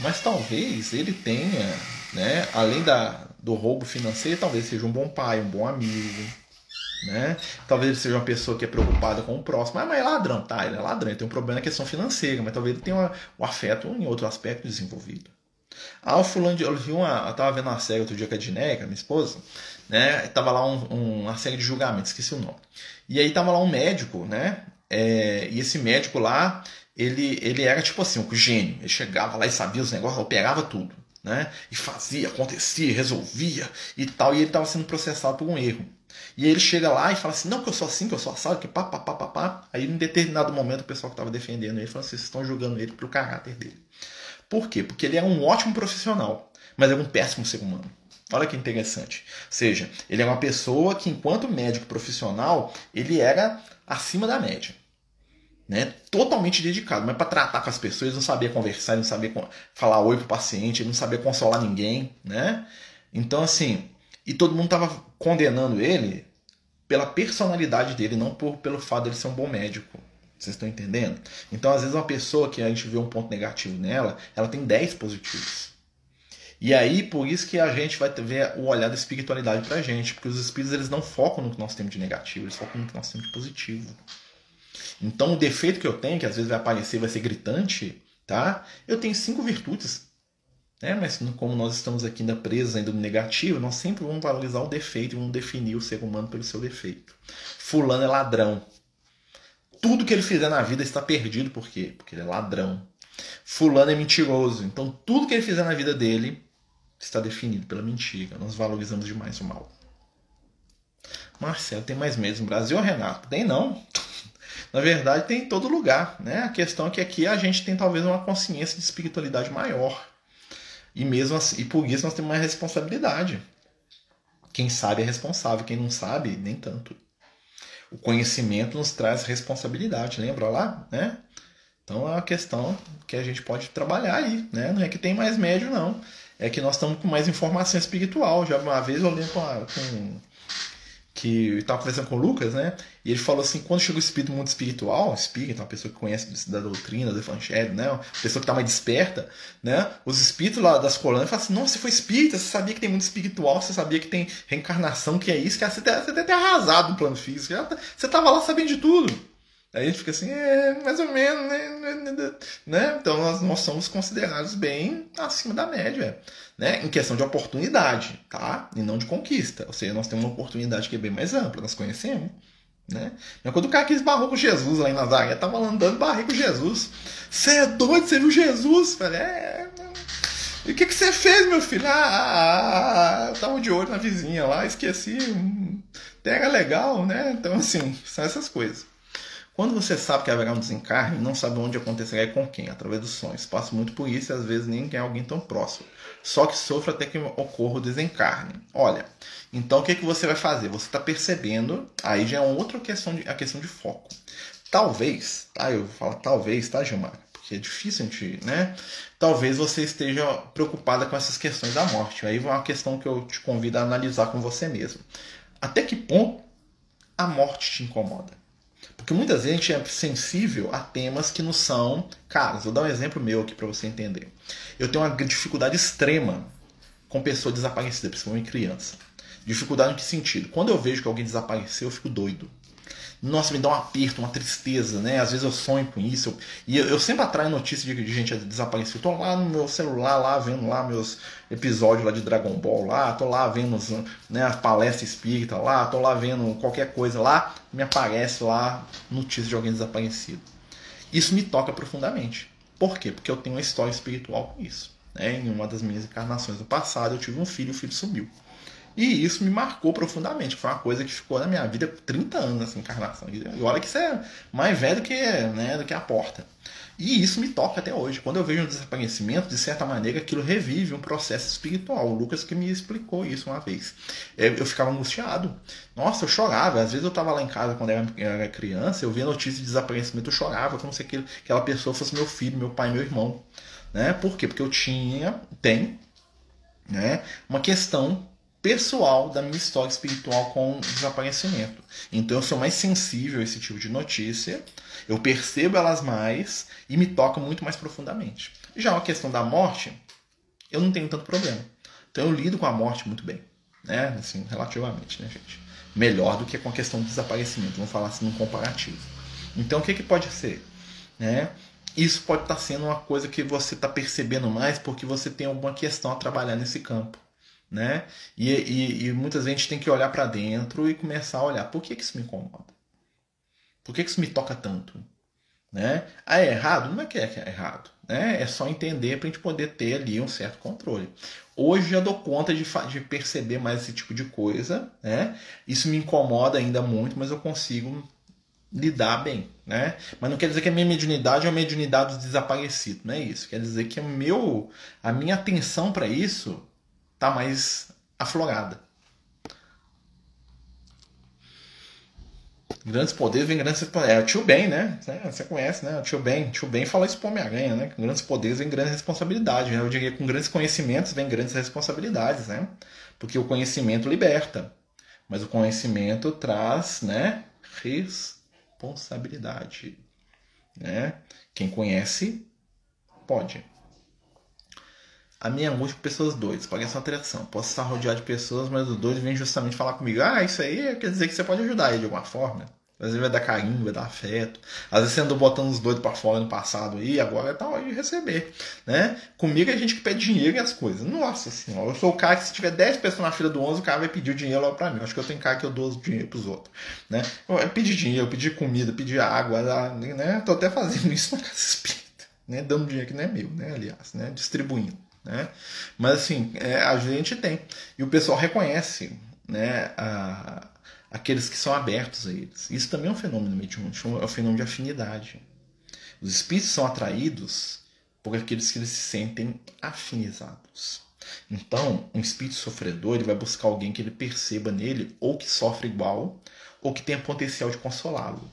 Mas talvez ele tenha, né, além da, do roubo financeiro, talvez seja um bom pai, um bom amigo, né? Talvez ele seja uma pessoa que é preocupada com o próximo. Mas é ladrão, tá? Ele é ladrão, ele tem um problema na questão financeira, mas talvez ele tenha o afeto em outro aspecto desenvolvido. Ah, o fulano de. Eu, vi uma, eu tava vendo uma série outro dia com a Dineca, minha esposa, né? Tava lá um, um, uma série de julgamentos, esqueci o nome. E aí tava lá um médico, né? É, e esse médico lá, ele, ele era tipo assim, um gênio. Ele chegava lá e sabia os negócios, operava tudo. Né? E fazia, acontecia, resolvia e tal. E ele estava sendo processado por um erro. E ele chega lá e fala assim, não, que eu sou assim, que eu sou assado, que pá, pá, pá, pá, pá. Aí em determinado momento o pessoal que estava defendendo ele falou assim, vocês estão julgando ele pelo caráter dele. Por quê? Porque ele é um ótimo profissional, mas é um péssimo ser humano. Olha que interessante. Ou seja, ele é uma pessoa que, enquanto médico profissional, ele era acima da média. Né? Totalmente dedicado, mas para tratar com as pessoas, ele não sabia conversar, ele não sabia falar oi pro paciente, ele não sabia consolar ninguém, né? Então, assim, e todo mundo estava condenando ele pela personalidade dele, não por, pelo fato dele ser um bom médico. Vocês estão entendendo? Então, às vezes, uma pessoa que a gente vê um ponto negativo nela, ela tem 10 positivos. E aí, por isso que a gente vai ver o olhar da espiritualidade pra gente, porque os espíritos eles não focam no que nós temos de negativo, eles focam no que nós temos de positivo. Então, o defeito que eu tenho, que às vezes vai aparecer, vai ser gritante, tá? Eu tenho cinco virtudes. Né? Mas como nós estamos aqui ainda presos ainda no negativo, nós sempre vamos valorizar o defeito e vamos definir o ser humano pelo seu defeito. Fulano é ladrão. Tudo que ele fizer na vida está perdido, por quê? Porque ele é ladrão. Fulano é mentiroso. Então tudo que ele fizer na vida dele está definido pela mentira. Nós valorizamos demais o mal. Marcelo, tem mais medo no Brasil, Renato? Tem não. Na verdade, tem em todo lugar. Né? A questão é que aqui a gente tem talvez uma consciência de espiritualidade maior. E mesmo assim, e por isso nós temos mais responsabilidade. Quem sabe é responsável, quem não sabe, nem tanto. O conhecimento nos traz responsabilidade, lembra lá, né? Então é uma questão que a gente pode trabalhar aí, né? Não é que tem mais médio, não. É que nós estamos com mais informação espiritual. Já uma vez eu lembro com, que estava conversando com o Lucas, né? E ele falou assim, quando chega o espírito mundo espiritual, espírito, uma pessoa que conhece da doutrina, do evangelho, né? Uma pessoa que está mais desperta, né? Os espíritos lá das colônias falam assim, nossa, você foi espírita, você sabia que tem mundo espiritual, você sabia que tem reencarnação, que é isso, que você deve ter arrasado no plano físico, você estava lá sabendo de tudo. Aí a gente fica assim, é, mais ou menos, né? né? Então nós, nós somos considerados bem acima da média, né? Em questão de oportunidade, tá? E não de conquista. Ou seja, nós temos uma oportunidade que é bem mais ampla, nós conhecemos, Né? Quando o cara que esbarrou com Jesus lá em Nazaré, tava andando, barrei com Jesus. Você é doido? Você viu Jesus? Falei, é. E o que, que você fez, meu filho? Ah, ah, ah, eu tava de olho na vizinha lá, esqueci. Pega legal, né? Então, assim, são essas coisas. Quando você sabe que haverá um desencarne, não sabe onde acontecerá e com quem, através dos sonhos. Passo muito por isso e às vezes nem é alguém tão próximo. Só que sofro até que ocorra o desencarne. Olha, então o que, que você vai fazer? Você está percebendo, aí já é outra questão de, a questão de foco. Talvez, tá? Eu falo talvez, tá, Gilmar? Porque é difícil a gente, né? Talvez você esteja preocupada com essas questões da morte. Aí vai uma questão que eu te convido a analisar com você mesmo. Até que ponto a morte te incomoda? Porque muitas vezes a gente é sensível a temas que não são caros. Vou dar um exemplo meu aqui para você entender. Eu tenho uma dificuldade extrema com pessoa desaparecida, principalmente criança. Dificuldade em que sentido? Quando eu vejo que alguém desapareceu, eu fico doido. Nossa, me dá um aperto, uma tristeza, né? Às vezes eu sonho com isso. Eu, e eu, eu, sempre atraio notícias de, de gente desaparecida. Eu tô lá no meu celular, lá vendo lá meus episódios lá de Dragon Ball lá, tô lá vendo né, a palestra espírita lá, tô lá vendo qualquer coisa lá, me aparece lá notícia de alguém desaparecido. Isso me toca profundamente. Por quê? Porque eu tenho uma história espiritual com isso. Né? Em uma das minhas encarnações do passado, eu tive um filho e o filho sumiu. E isso me marcou profundamente. Foi uma coisa que ficou na minha vida 30 anos, essa encarnação. E olha que isso é mais velho do que, né, do que a porta. E isso me toca até hoje. Quando eu vejo um desaparecimento, de certa maneira, aquilo revive um processo espiritual. O Lucas que me explicou isso uma vez. Eu ficava angustiado. Nossa, eu chorava. Às vezes eu estava lá em casa quando eu era criança, eu via notícia de desaparecimento, eu chorava como se aquela pessoa fosse meu filho, meu pai, meu irmão. Né? Por quê? Porque eu tinha, tem, né, uma questão pessoal da minha história espiritual com o desaparecimento. Então eu sou mais sensível a esse tipo de notícia, eu percebo elas mais e me toco muito mais profundamente. Já a questão da morte, eu não tenho tanto problema. Então eu lido com a morte muito bem, né? Assim, relativamente, né, gente? Melhor do que com a questão do desaparecimento. Vamos falar assim num comparativo. Então o que, que pode ser? Né? Isso pode estar sendo uma coisa que você está percebendo mais porque você tem alguma questão a trabalhar nesse campo né? E, e, e muitas vezes a gente tem que olhar para dentro e começar a olhar, por que, que isso me incomoda? Por que, que isso me toca tanto? Né? Ah, é errado? Não é que é errado. Né? É só entender para a gente poder ter ali um certo controle. Hoje já dou conta de, de perceber mais esse tipo de coisa. Né? Isso me incomoda ainda muito, mas eu consigo lidar bem, né? Mas não quer dizer que a minha mediunidade é uma mediunidade dos desaparecidos, não é isso. Quer dizer que o meu, a minha atenção para isso tá mais aflorada. Grandes poderes vem grandes responsabilidades. É o tio Ben, né? Você conhece, né? O tio Ben. O tio Ben fala isso pro Homem-Aranha, né? Com grandes poderes vem grandes responsabilidades. Né? Eu diria que com grandes conhecimentos vem grandes responsabilidades, né? Porque o conhecimento liberta. Mas o conhecimento traz, né? Responsabilidade. Né? Quem conhece, pode. A minha angústia por pessoas doidas, parece uma atração. Posso estar rodeado de pessoas, mas os dois vêm justamente falar comigo. Ah, isso aí quer dizer que você pode ajudar ele de alguma forma. Às vezes vai dar carinho, vai dar afeto. Às vezes você andou botando os doidos para fora no passado aí, agora tá hora de receber. Né? Comigo é gente que pede dinheiro e as coisas. Nossa senhora, eu sou o cara que se tiver 10 pessoas na fila do 11, o cara vai pedir o dinheiro logo pra mim. Acho que eu tenho cara que eu dou o dinheiro pros outros. Né? Eu pedir dinheiro, pedir comida, pedir água, né? Tô até fazendo isso na casa espírita. Né? Dando dinheiro que não é meu, né? Aliás, né? Distribuindo. Né? Mas assim, é, a gente tem. E o pessoal reconhece né, a, aqueles que são abertos a eles. Isso também é um fenômeno mediúnico, é um fenômeno de afinidade. Os espíritos são atraídos por aqueles que eles se sentem afinizados. Então, um espírito sofredor ele vai buscar alguém que ele perceba nele ou que sofre igual ou que tenha potencial de consolá-lo.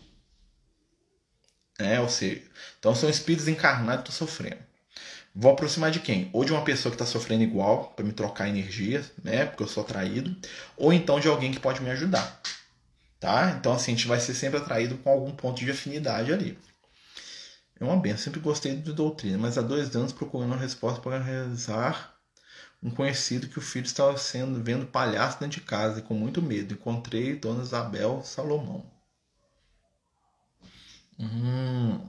É, ou seja, então são espíritos encarnados que estão sofrendo. Vou aproximar de quem? Ou de uma pessoa que está sofrendo igual, para me trocar energia, né? Porque eu sou atraído. Ou então de alguém que pode me ajudar. Tá? Então, assim, a gente vai ser sempre atraído com algum ponto de afinidade ali. É uma benção. Sempre gostei de doutrina, mas há dois anos procurando uma resposta para realizar um conhecido que o filho estava sendo vendo palhaço dentro de casa e com muito medo. Encontrei Dona Isabel Salomão. Hum,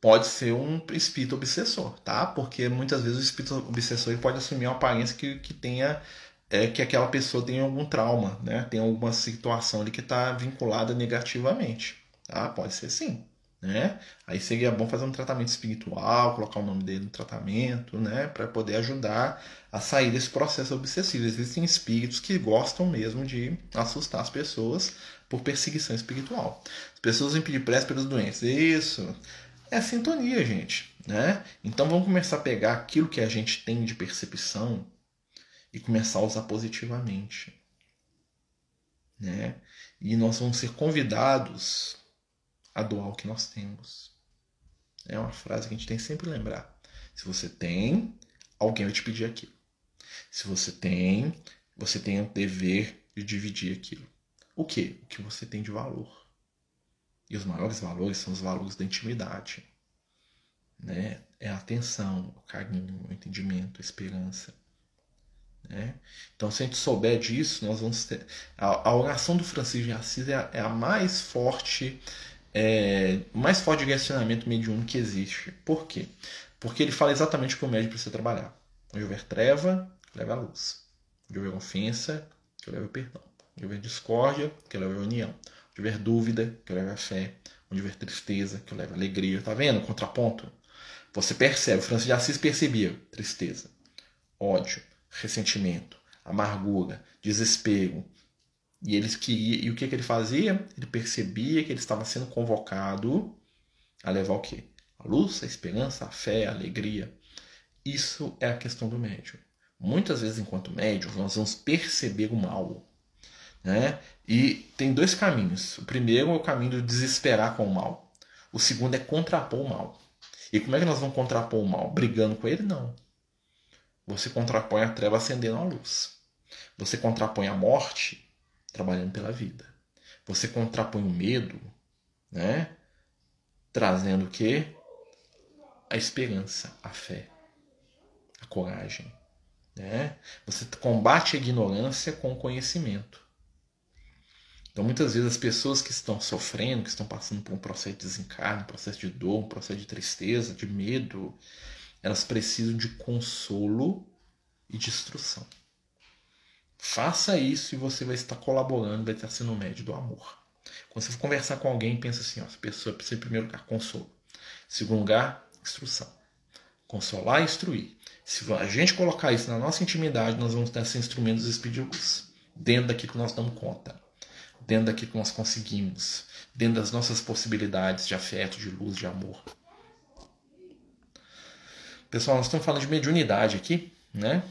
pode ser um espírito obsessor, tá? Porque muitas vezes o espírito obsessor pode assumir uma aparência que, que tenha é que aquela pessoa tem algum trauma, né? Tem alguma situação ali que está vinculada negativamente. Tá? Pode ser sim. Né? Aí seria bom fazer um tratamento espiritual, colocar o nome dele no tratamento, né? Para poder ajudar a sair desse processo obsessivo. Existem espíritos que gostam mesmo de assustar as pessoas por perseguição espiritual. As pessoas vêm prece pelos doentes. Isso é sintonia, gente. Né? Então vamos começar a pegar aquilo que a gente tem de percepção e começar a usar positivamente. Né? E nós vamos ser convidados a doar o que nós temos. É uma frase que a gente tem que sempre lembrar. Se você tem, alguém vai te pedir aquilo. Se você tem, você tem o dever de dividir aquilo. O que? O que você tem de valor. E os maiores valores são os valores da intimidade. Né? É a atenção, o carinho, o entendimento, a esperança. Né? Então, se a gente souber disso, nós vamos ter. A, a oração do Francisco de Assis é a, é a mais forte é, mais forte direcionamento mediúnico que existe. Por quê? Porque ele fala exatamente o que o médium precisa trabalhar. Onde houver treva, leva a luz. Onde houver ofensa, que leve o perdão. Onde houver discórdia, que leve a união. Onde houver dúvida, que leve a fé. Onde houver tristeza, que leve a alegria. Tá vendo contraponto? Você percebe, Francis de Assis percebia tristeza, ódio, ressentimento, amargura, desespero, e, eles queria, e o que, que ele fazia? Ele percebia que ele estava sendo convocado a levar o quê? A luz, a esperança, a fé, a alegria. Isso é a questão do médium. Muitas vezes, enquanto médium, nós vamos perceber o mal. Né? E tem dois caminhos. O primeiro é o caminho do desesperar com o mal. O segundo é contrapor o mal. E como é que nós vamos contrapor o mal? Brigando com ele? Não. Você contrapõe a treva acendendo a luz. Você contrapõe a morte trabalhando pela vida. Você contrapõe o medo, né? Trazendo o quê? A esperança, a fé, a coragem. Né? Você combate a ignorância com o conhecimento. Então, muitas vezes, as pessoas que estão sofrendo, que estão passando por um processo de desencarne, um processo de dor, um processo de tristeza, de medo, elas precisam de consolo e de instrução. Faça isso e você vai estar colaborando, vai estar sendo médio do amor. Quando você for conversar com alguém, pensa assim: ó, essa pessoa precisa, em primeiro lugar, consolo. Em segundo lugar, instrução. Consolar e instruir. Se a gente colocar isso na nossa intimidade, nós vamos ter esses instrumentos espíritos dentro daquilo que nós damos conta, dentro daquilo que nós conseguimos, dentro das nossas possibilidades de afeto, de luz, de amor. Pessoal, nós estamos falando de mediunidade aqui, né?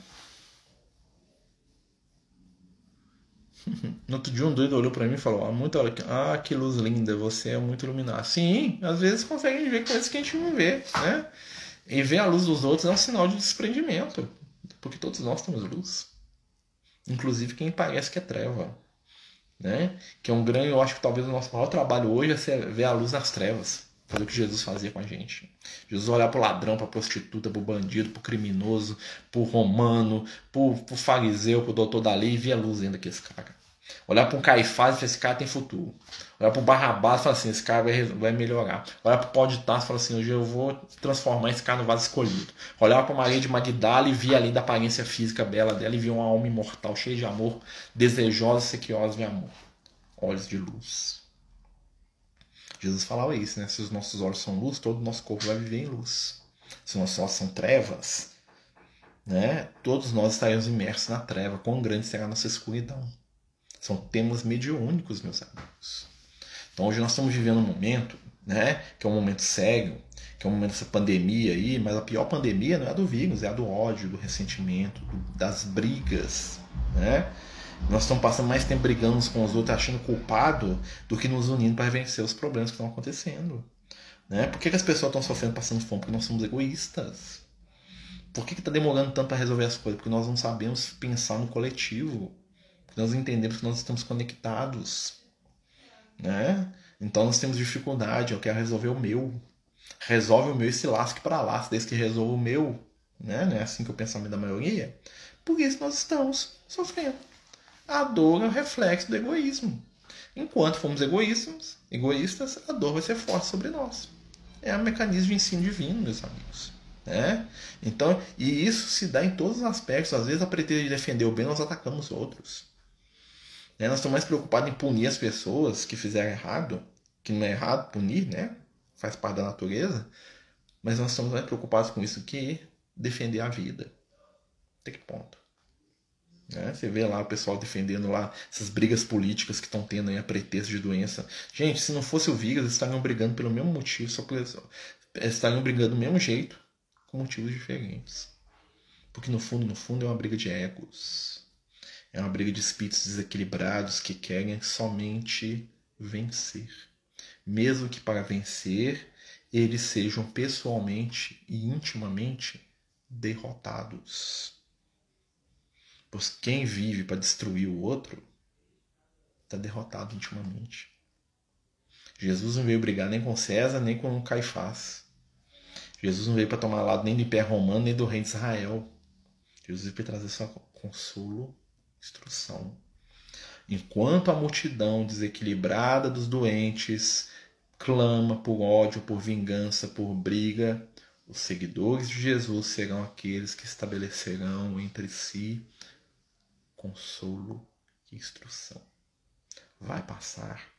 No outro dia um doido olhou para mim e falou: ah, muito, ah, que luz linda, você é muito iluminado. Sim, às vezes consegue ver coisas que a gente não vê, né? E ver a luz dos outros é um sinal de desprendimento, porque todos nós temos luz. Inclusive quem parece que é treva, né? Que é um grande, eu acho que talvez o nosso maior trabalho hoje é ver a luz nas trevas. Fazer o que Jesus fazia com a gente. Jesus olhar pro ladrão, pra prostituta, pro bandido, pro criminoso, pro romano, pro, fariseu, pro doutor da lei e via a luz ainda daqueles caras. Olhar para um Caifás e esse cara tem futuro. Olhar para o Barrabás e falar assim, esse cara vai, vai melhorar. Olhar para o Pó de Tarso e falar assim, hoje eu vou transformar esse cara no vaso escolhido. Olhar para Maria de Magdala e ver além da aparência física bela dela e ver uma alma imortal, cheia de amor, desejosa sequiosa de amor. Olhos de luz. Jesus falava isso, né? Se os nossos olhos são luz, todo o nosso corpo vai viver em luz. Se os nossos olhos são trevas, né? Todos nós estaremos imersos na treva. Quão grande será a nossa escuridão? São temas mediúnicos, meus amigos. Então hoje nós estamos vivendo um momento, né? Que é um momento sério, que é um momento dessa pandemia aí, mas a pior pandemia não é a do vírus, é a do ódio, do ressentimento, das brigas, né? Nós estamos passando mais tempo brigando uns com os outros, achando culpado, do que nos unindo para vencer os problemas que estão acontecendo. Né? Por que, que as pessoas estão sofrendo, passando fome? Porque nós somos egoístas. Por que está demorando tanto para resolver as coisas? Porque nós não sabemos pensar no coletivo. Porque nós entendemos que nós estamos conectados. Né? Então nós temos dificuldade. Eu quero resolver o meu. Resolve o meu e se lasque para lá, desde que resolva o meu. Né? Não é assim que o pensamento da maioria. Por isso nós estamos sofrendo. A dor é o reflexo do egoísmo. Enquanto formos egoístas, egoístas, a dor vai ser forte sobre nós. É um mecanismo de ensino divino, meus amigos. Né? Então, e isso se dá em todos os aspectos. Às vezes, a pretexto de defender o bem, nós atacamos outros. Né? Nós estamos mais preocupados em punir as pessoas que fizeram errado, que não é errado punir, né? faz parte da natureza, mas nós estamos mais preocupados com isso que defender a vida. Até que ponto? Né? Você vê lá o pessoal defendendo lá essas brigas políticas que estão tendo aí a pretexto de doença. Gente, se não fosse o vírus, eles estariam brigando pelo mesmo motivo, só por estariam brigando do mesmo jeito, com motivos diferentes. Porque no fundo, no fundo, é uma briga de egos. É uma briga de espíritos desequilibrados que querem somente vencer. Mesmo que para vencer eles sejam pessoalmente e intimamente derrotados. Pois quem vive para destruir o outro está derrotado intimamente. Jesus não veio brigar nem com César, nem com Caifás. Jesus não veio para tomar lado nem do Império Romano, nem do Rei de Israel. Jesus veio para trazer só consolo, instrução. Enquanto a multidão desequilibrada dos doentes clama por ódio, por vingança, por briga, os seguidores de Jesus serão aqueles que estabelecerão entre si consolo e instrução. Vai passar.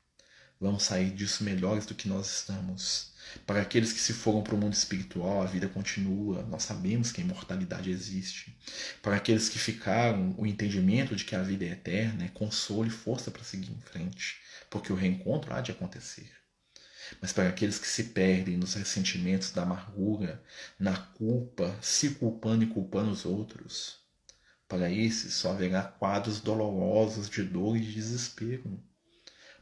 Vamos sair disso melhores do que nós estamos. Para aqueles que se foram para o mundo espiritual, a vida continua. Nós sabemos que a imortalidade existe. Para aqueles que ficaram, o entendimento de que a vida é eterna é consolo e força para seguir em frente, porque o reencontro há de acontecer. Mas para aqueles que se perdem nos ressentimentos da amargura, na culpa, se culpando e culpando os outros, para esses só haverá quadros dolorosos de dor e de desespero.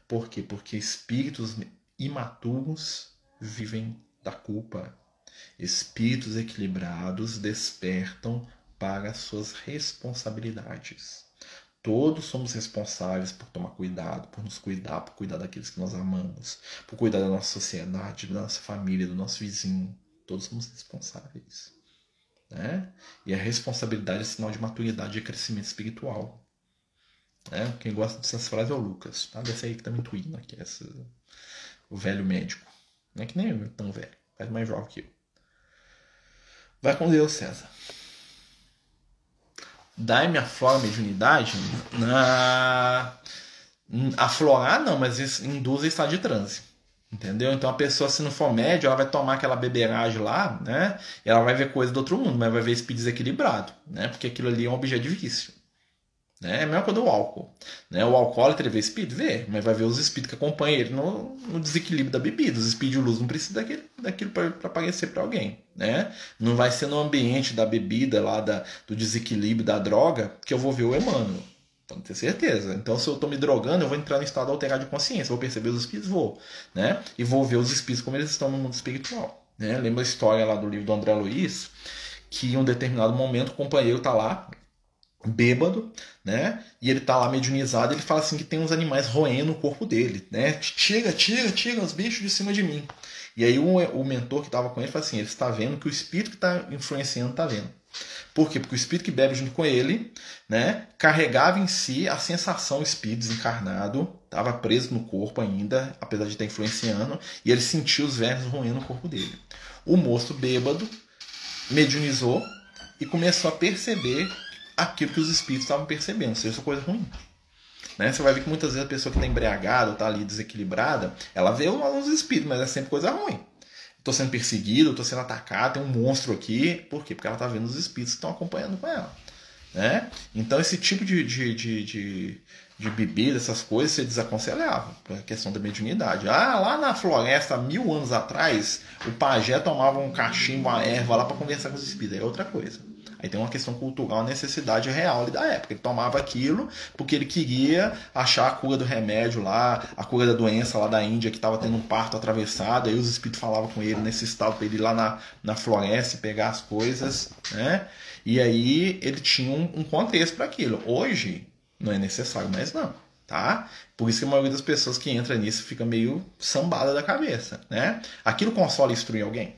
Por quê? Porque espíritos imaturos vivem da culpa. Espíritos equilibrados despertam para suas responsabilidades. Todos somos responsáveis por tomar cuidado, por nos cuidar, por cuidar daqueles que nós amamos, por cuidar da nossa sociedade, da nossa família, do nosso vizinho. Todos somos responsáveis. Né? E a responsabilidade é sinal de maturidade e crescimento espiritual. Né? Quem gosta dessas frases é o Lucas. Tá? Desse aí que tá me intuindo aqui, o velho médico. Não é que nem eu, tão velho, faz mais jovem que eu. Vai com Deus, César. Dai-me a flora mediunidade? Na... Aflorar não, mas induz a estado de transe. Entendeu? Então a pessoa, se não for médio, ela vai tomar aquela beberagem lá, né? E ela vai ver coisa do outro mundo, mas vai ver espírito desequilibrado, né? Porque aquilo ali é um objeto de vício. Né? É a mesma coisa do álcool. Né? O alcoólatra vê espírito? Vê, mas vai ver os espíritos que acompanham ele no, no desequilíbrio da bebida. Os espíritos de luz não precisam daquilo, daquilo para aparecer para alguém. Né? Não vai ser no ambiente da bebida, lá da, do desequilíbrio da droga, que eu vou ver o Emmanuel. Pode ter certeza. Então, se eu estou me drogando, eu vou entrar no estado alterado de consciência. Vou perceber os espíritos? Vou. Né? E vou ver os espíritos como eles estão no mundo espiritual. Né? Lembra a história lá do livro do André Luiz? Que em um determinado momento o companheiro está lá, bêbado, né? E ele tá lá mediunizado, ele fala assim que tem uns animais roendo o corpo dele, né? Tira, tira, tira os bichos de cima de mim. E aí o, o mentor que estava com ele fala assim, ele está vendo que o espírito que está influenciando está vendo. Por quê? Porque o espírito que bebe junto com ele, né, carregava em si a sensação, espírito desencarnado, estava preso no corpo ainda, apesar de estar influenciando, e ele sentiu os vermes roendo o corpo dele. O moço bêbado mediunizou e começou a perceber aquilo que os espíritos estavam percebendo, seja essa coisa ruim. Né? Você vai ver que muitas vezes a pessoa que está embriagada ou está ali desequilibrada, ela vê uns espíritos, mas é sempre coisa ruim. Estou sendo perseguido, estou sendo atacado, tem um monstro aqui. Por quê? Porque ela está vendo os espíritos que estão acompanhando com ela. Né? Então esse tipo de, de, de, de, de bebida, essas coisas, você desaconselhava. A questão da mediunidade. Ah, lá na floresta, mil anos atrás, o pajé tomava um cachimbo, uma erva lá para conversar com os espíritos. É outra coisa. Aí tem uma questão cultural, necessidade real da época. Ele tomava aquilo porque ele queria achar a cura do remédio lá, a cura da doença lá da Índia que estava tendo um parto atravessado. Aí os espíritos falavam com ele nesse estado para ele ir lá na, na floresta e pegar as coisas, né? E aí ele tinha um, um contexto para aquilo. Hoje não é necessário mais não tá? Por isso que a maioria das pessoas que entra nisso fica meio sambada da cabeça, né? Aquilo consola e instrui alguém?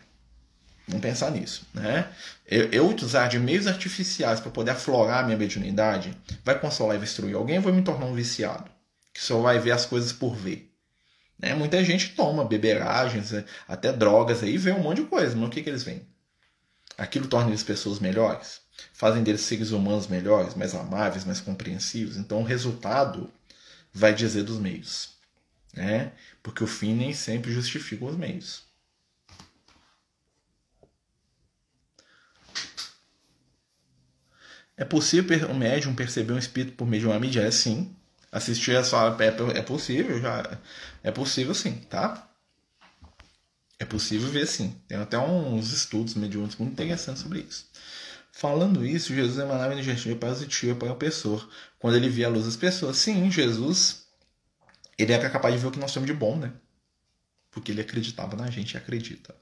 Vamos pensar nisso, né? Eu, eu utilizar de meios artificiais para poder aflorar a minha mediunidade vai consolar e destruir alguém ou vai me tornar um viciado? Que só vai ver as coisas por ver. Né? Muita gente toma beberagens, até drogas aí, vê um monte de coisa, mas o que, que eles veem? aquilo torna eles pessoas melhores, fazem deles seres humanos melhores, mais amáveis, mais compreensivos. Então o resultado vai dizer dos meios, né? Porque o fim nem sempre justifica os meios. É possível o médium perceber um espírito por meio de uma mídia? É sim. Assistir é só é, é possível, já é possível sim, tá? É possível ver sim. Tem até uns estudos mediúnicos muito interessantes sobre isso. Falando isso, Jesus emanava energia positiva para o opressor. Quando ele via a luz das pessoas, sim, Jesus, ele era capaz de ver o que nós temos de bom, né? Porque ele acreditava na gente e acredita.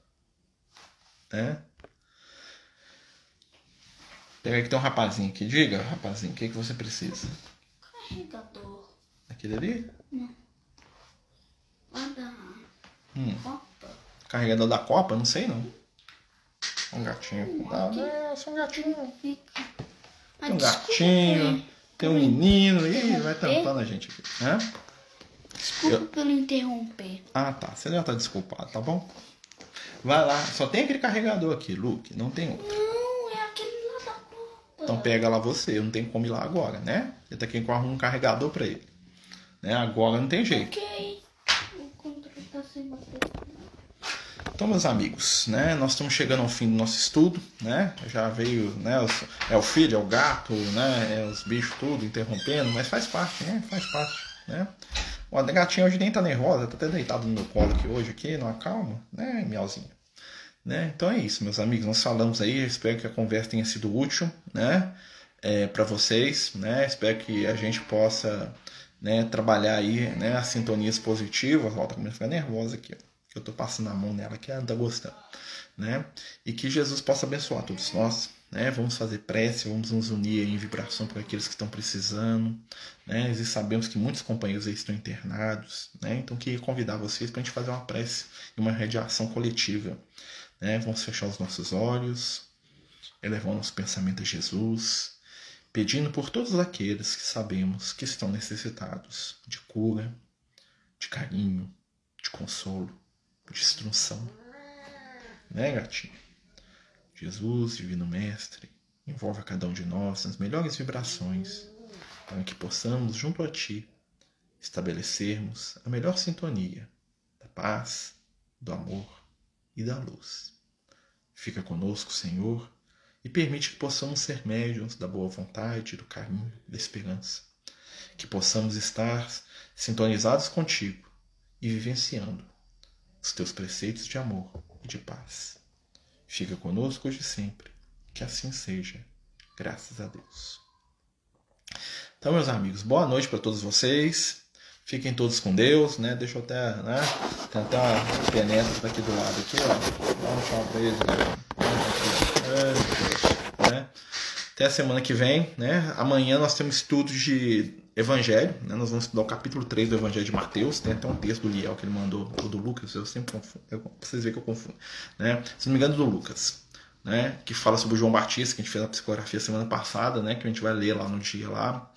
Né? Pega aqui, tem um rapazinho aqui. Diga, rapazinho, o que, é que você precisa? Carregador. Aquele ali? Não. Hum. Opa. Carregador da Copa? Não sei não. Um gatinho. Não, é só um gatinho. Ah, Tem um gatinho. Tem um menino. Ih, vai tampando a gente aqui. Hã? Desculpa Eu- pelo interromper. Ah, tá. Você já tá desculpado, tá bom? Vai lá. Só tem aquele carregador aqui, Luke. Não tem outro. Não, é aquele lá da Copa. Então pega lá você. Não tem como ir lá agora, né? Ele tá aqui com um carregador pra ele. Né? Agora não tem jeito. Ok. Tá sem bateria. Então, meus amigos, né, nós estamos chegando ao fim do nosso estudo, né? Já veio, né, os- é o filho, é o gato, né, é os bichos tudo interrompendo, mas faz parte, né? Faz parte, né? O a gatinha hoje nem tá nervosa, tá até deitado no meu colo aqui hoje aqui, numa calma, né, miauzinho. Né? Então é isso, meus amigos, nós falamos aí, espero que a conversa tenha sido útil, né, é, para vocês, né? Espero que a gente possa, né, trabalhar aí, né, as sintonias positivas. Ó, tá a ficar nervosa aqui, que eu tô passando a mão nela que ela tá gostando, né? E que Jesus possa abençoar todos nós, né? Vamos fazer prece, vamos nos unir em vibração para aqueles que estão precisando, né? E sabemos que muitos companheiros aí estão internados, né? Então queria convidar vocês para a gente fazer uma prece e uma radiação coletiva, né? Vamos fechar os nossos olhos, elevar nosso pensamento a Jesus, pedindo por todos aqueles que sabemos que estão necessitados de cura, de carinho, de consolo, de instrução. Né, gatinho? Jesus, Divino Mestre, envolve a cada um de nós nas melhores vibrações, para que possamos, junto a Ti, estabelecermos a melhor sintonia da paz, do amor e da luz. Fica conosco, Senhor, e permite que possamos ser médiuns da boa vontade, do carinho da esperança. Que possamos estar sintonizados contigo e vivenciando os teus preceitos de amor e de paz. Fica conosco hoje e sempre. Que assim seja. Graças a Deus. Então, meus amigos, boa noite para todos vocês. Fiquem todos com Deus, né? Deixa eu até, né? Tem até uma penetra aqui do lado aqui, ó. Dá um tchau pra eles, né? É, né? Até a semana que vem, né? Amanhã nós temos estudos de Evangelho, né? Nós vamos estudar o capítulo 3 do Evangelho de Mateus. Tem até um texto do Liel que ele mandou, ou do Lucas, eu sempre confundo. Eu, pra vocês verem que eu confundo. Né? Se não me engano, do Lucas. Né? Que fala sobre o João Batista, que a gente fez a psicografia semana passada, né? Que a gente vai ler lá no dia lá.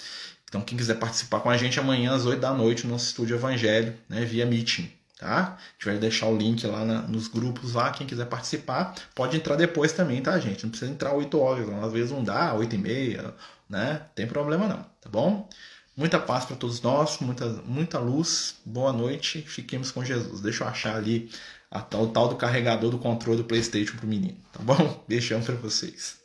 Então, quem quiser participar com a gente amanhã às 8 da noite no nosso estúdio Evangelho, né? Via Meeting. Tá? A gente vai deixar o link lá na- nos grupos lá. Quem quiser participar, pode entrar depois também, tá, gente? Não precisa entrar 8 horas, às vezes não dá, 8 e meia, né? Tem problema não, tá bom? Muita paz para todos nós, muita, muita luz, boa noite, fiquemos com Jesus. Deixa eu achar ali a tal, o tal do carregador do controle do PlayStation pro menino, tá bom? Beijão para vocês.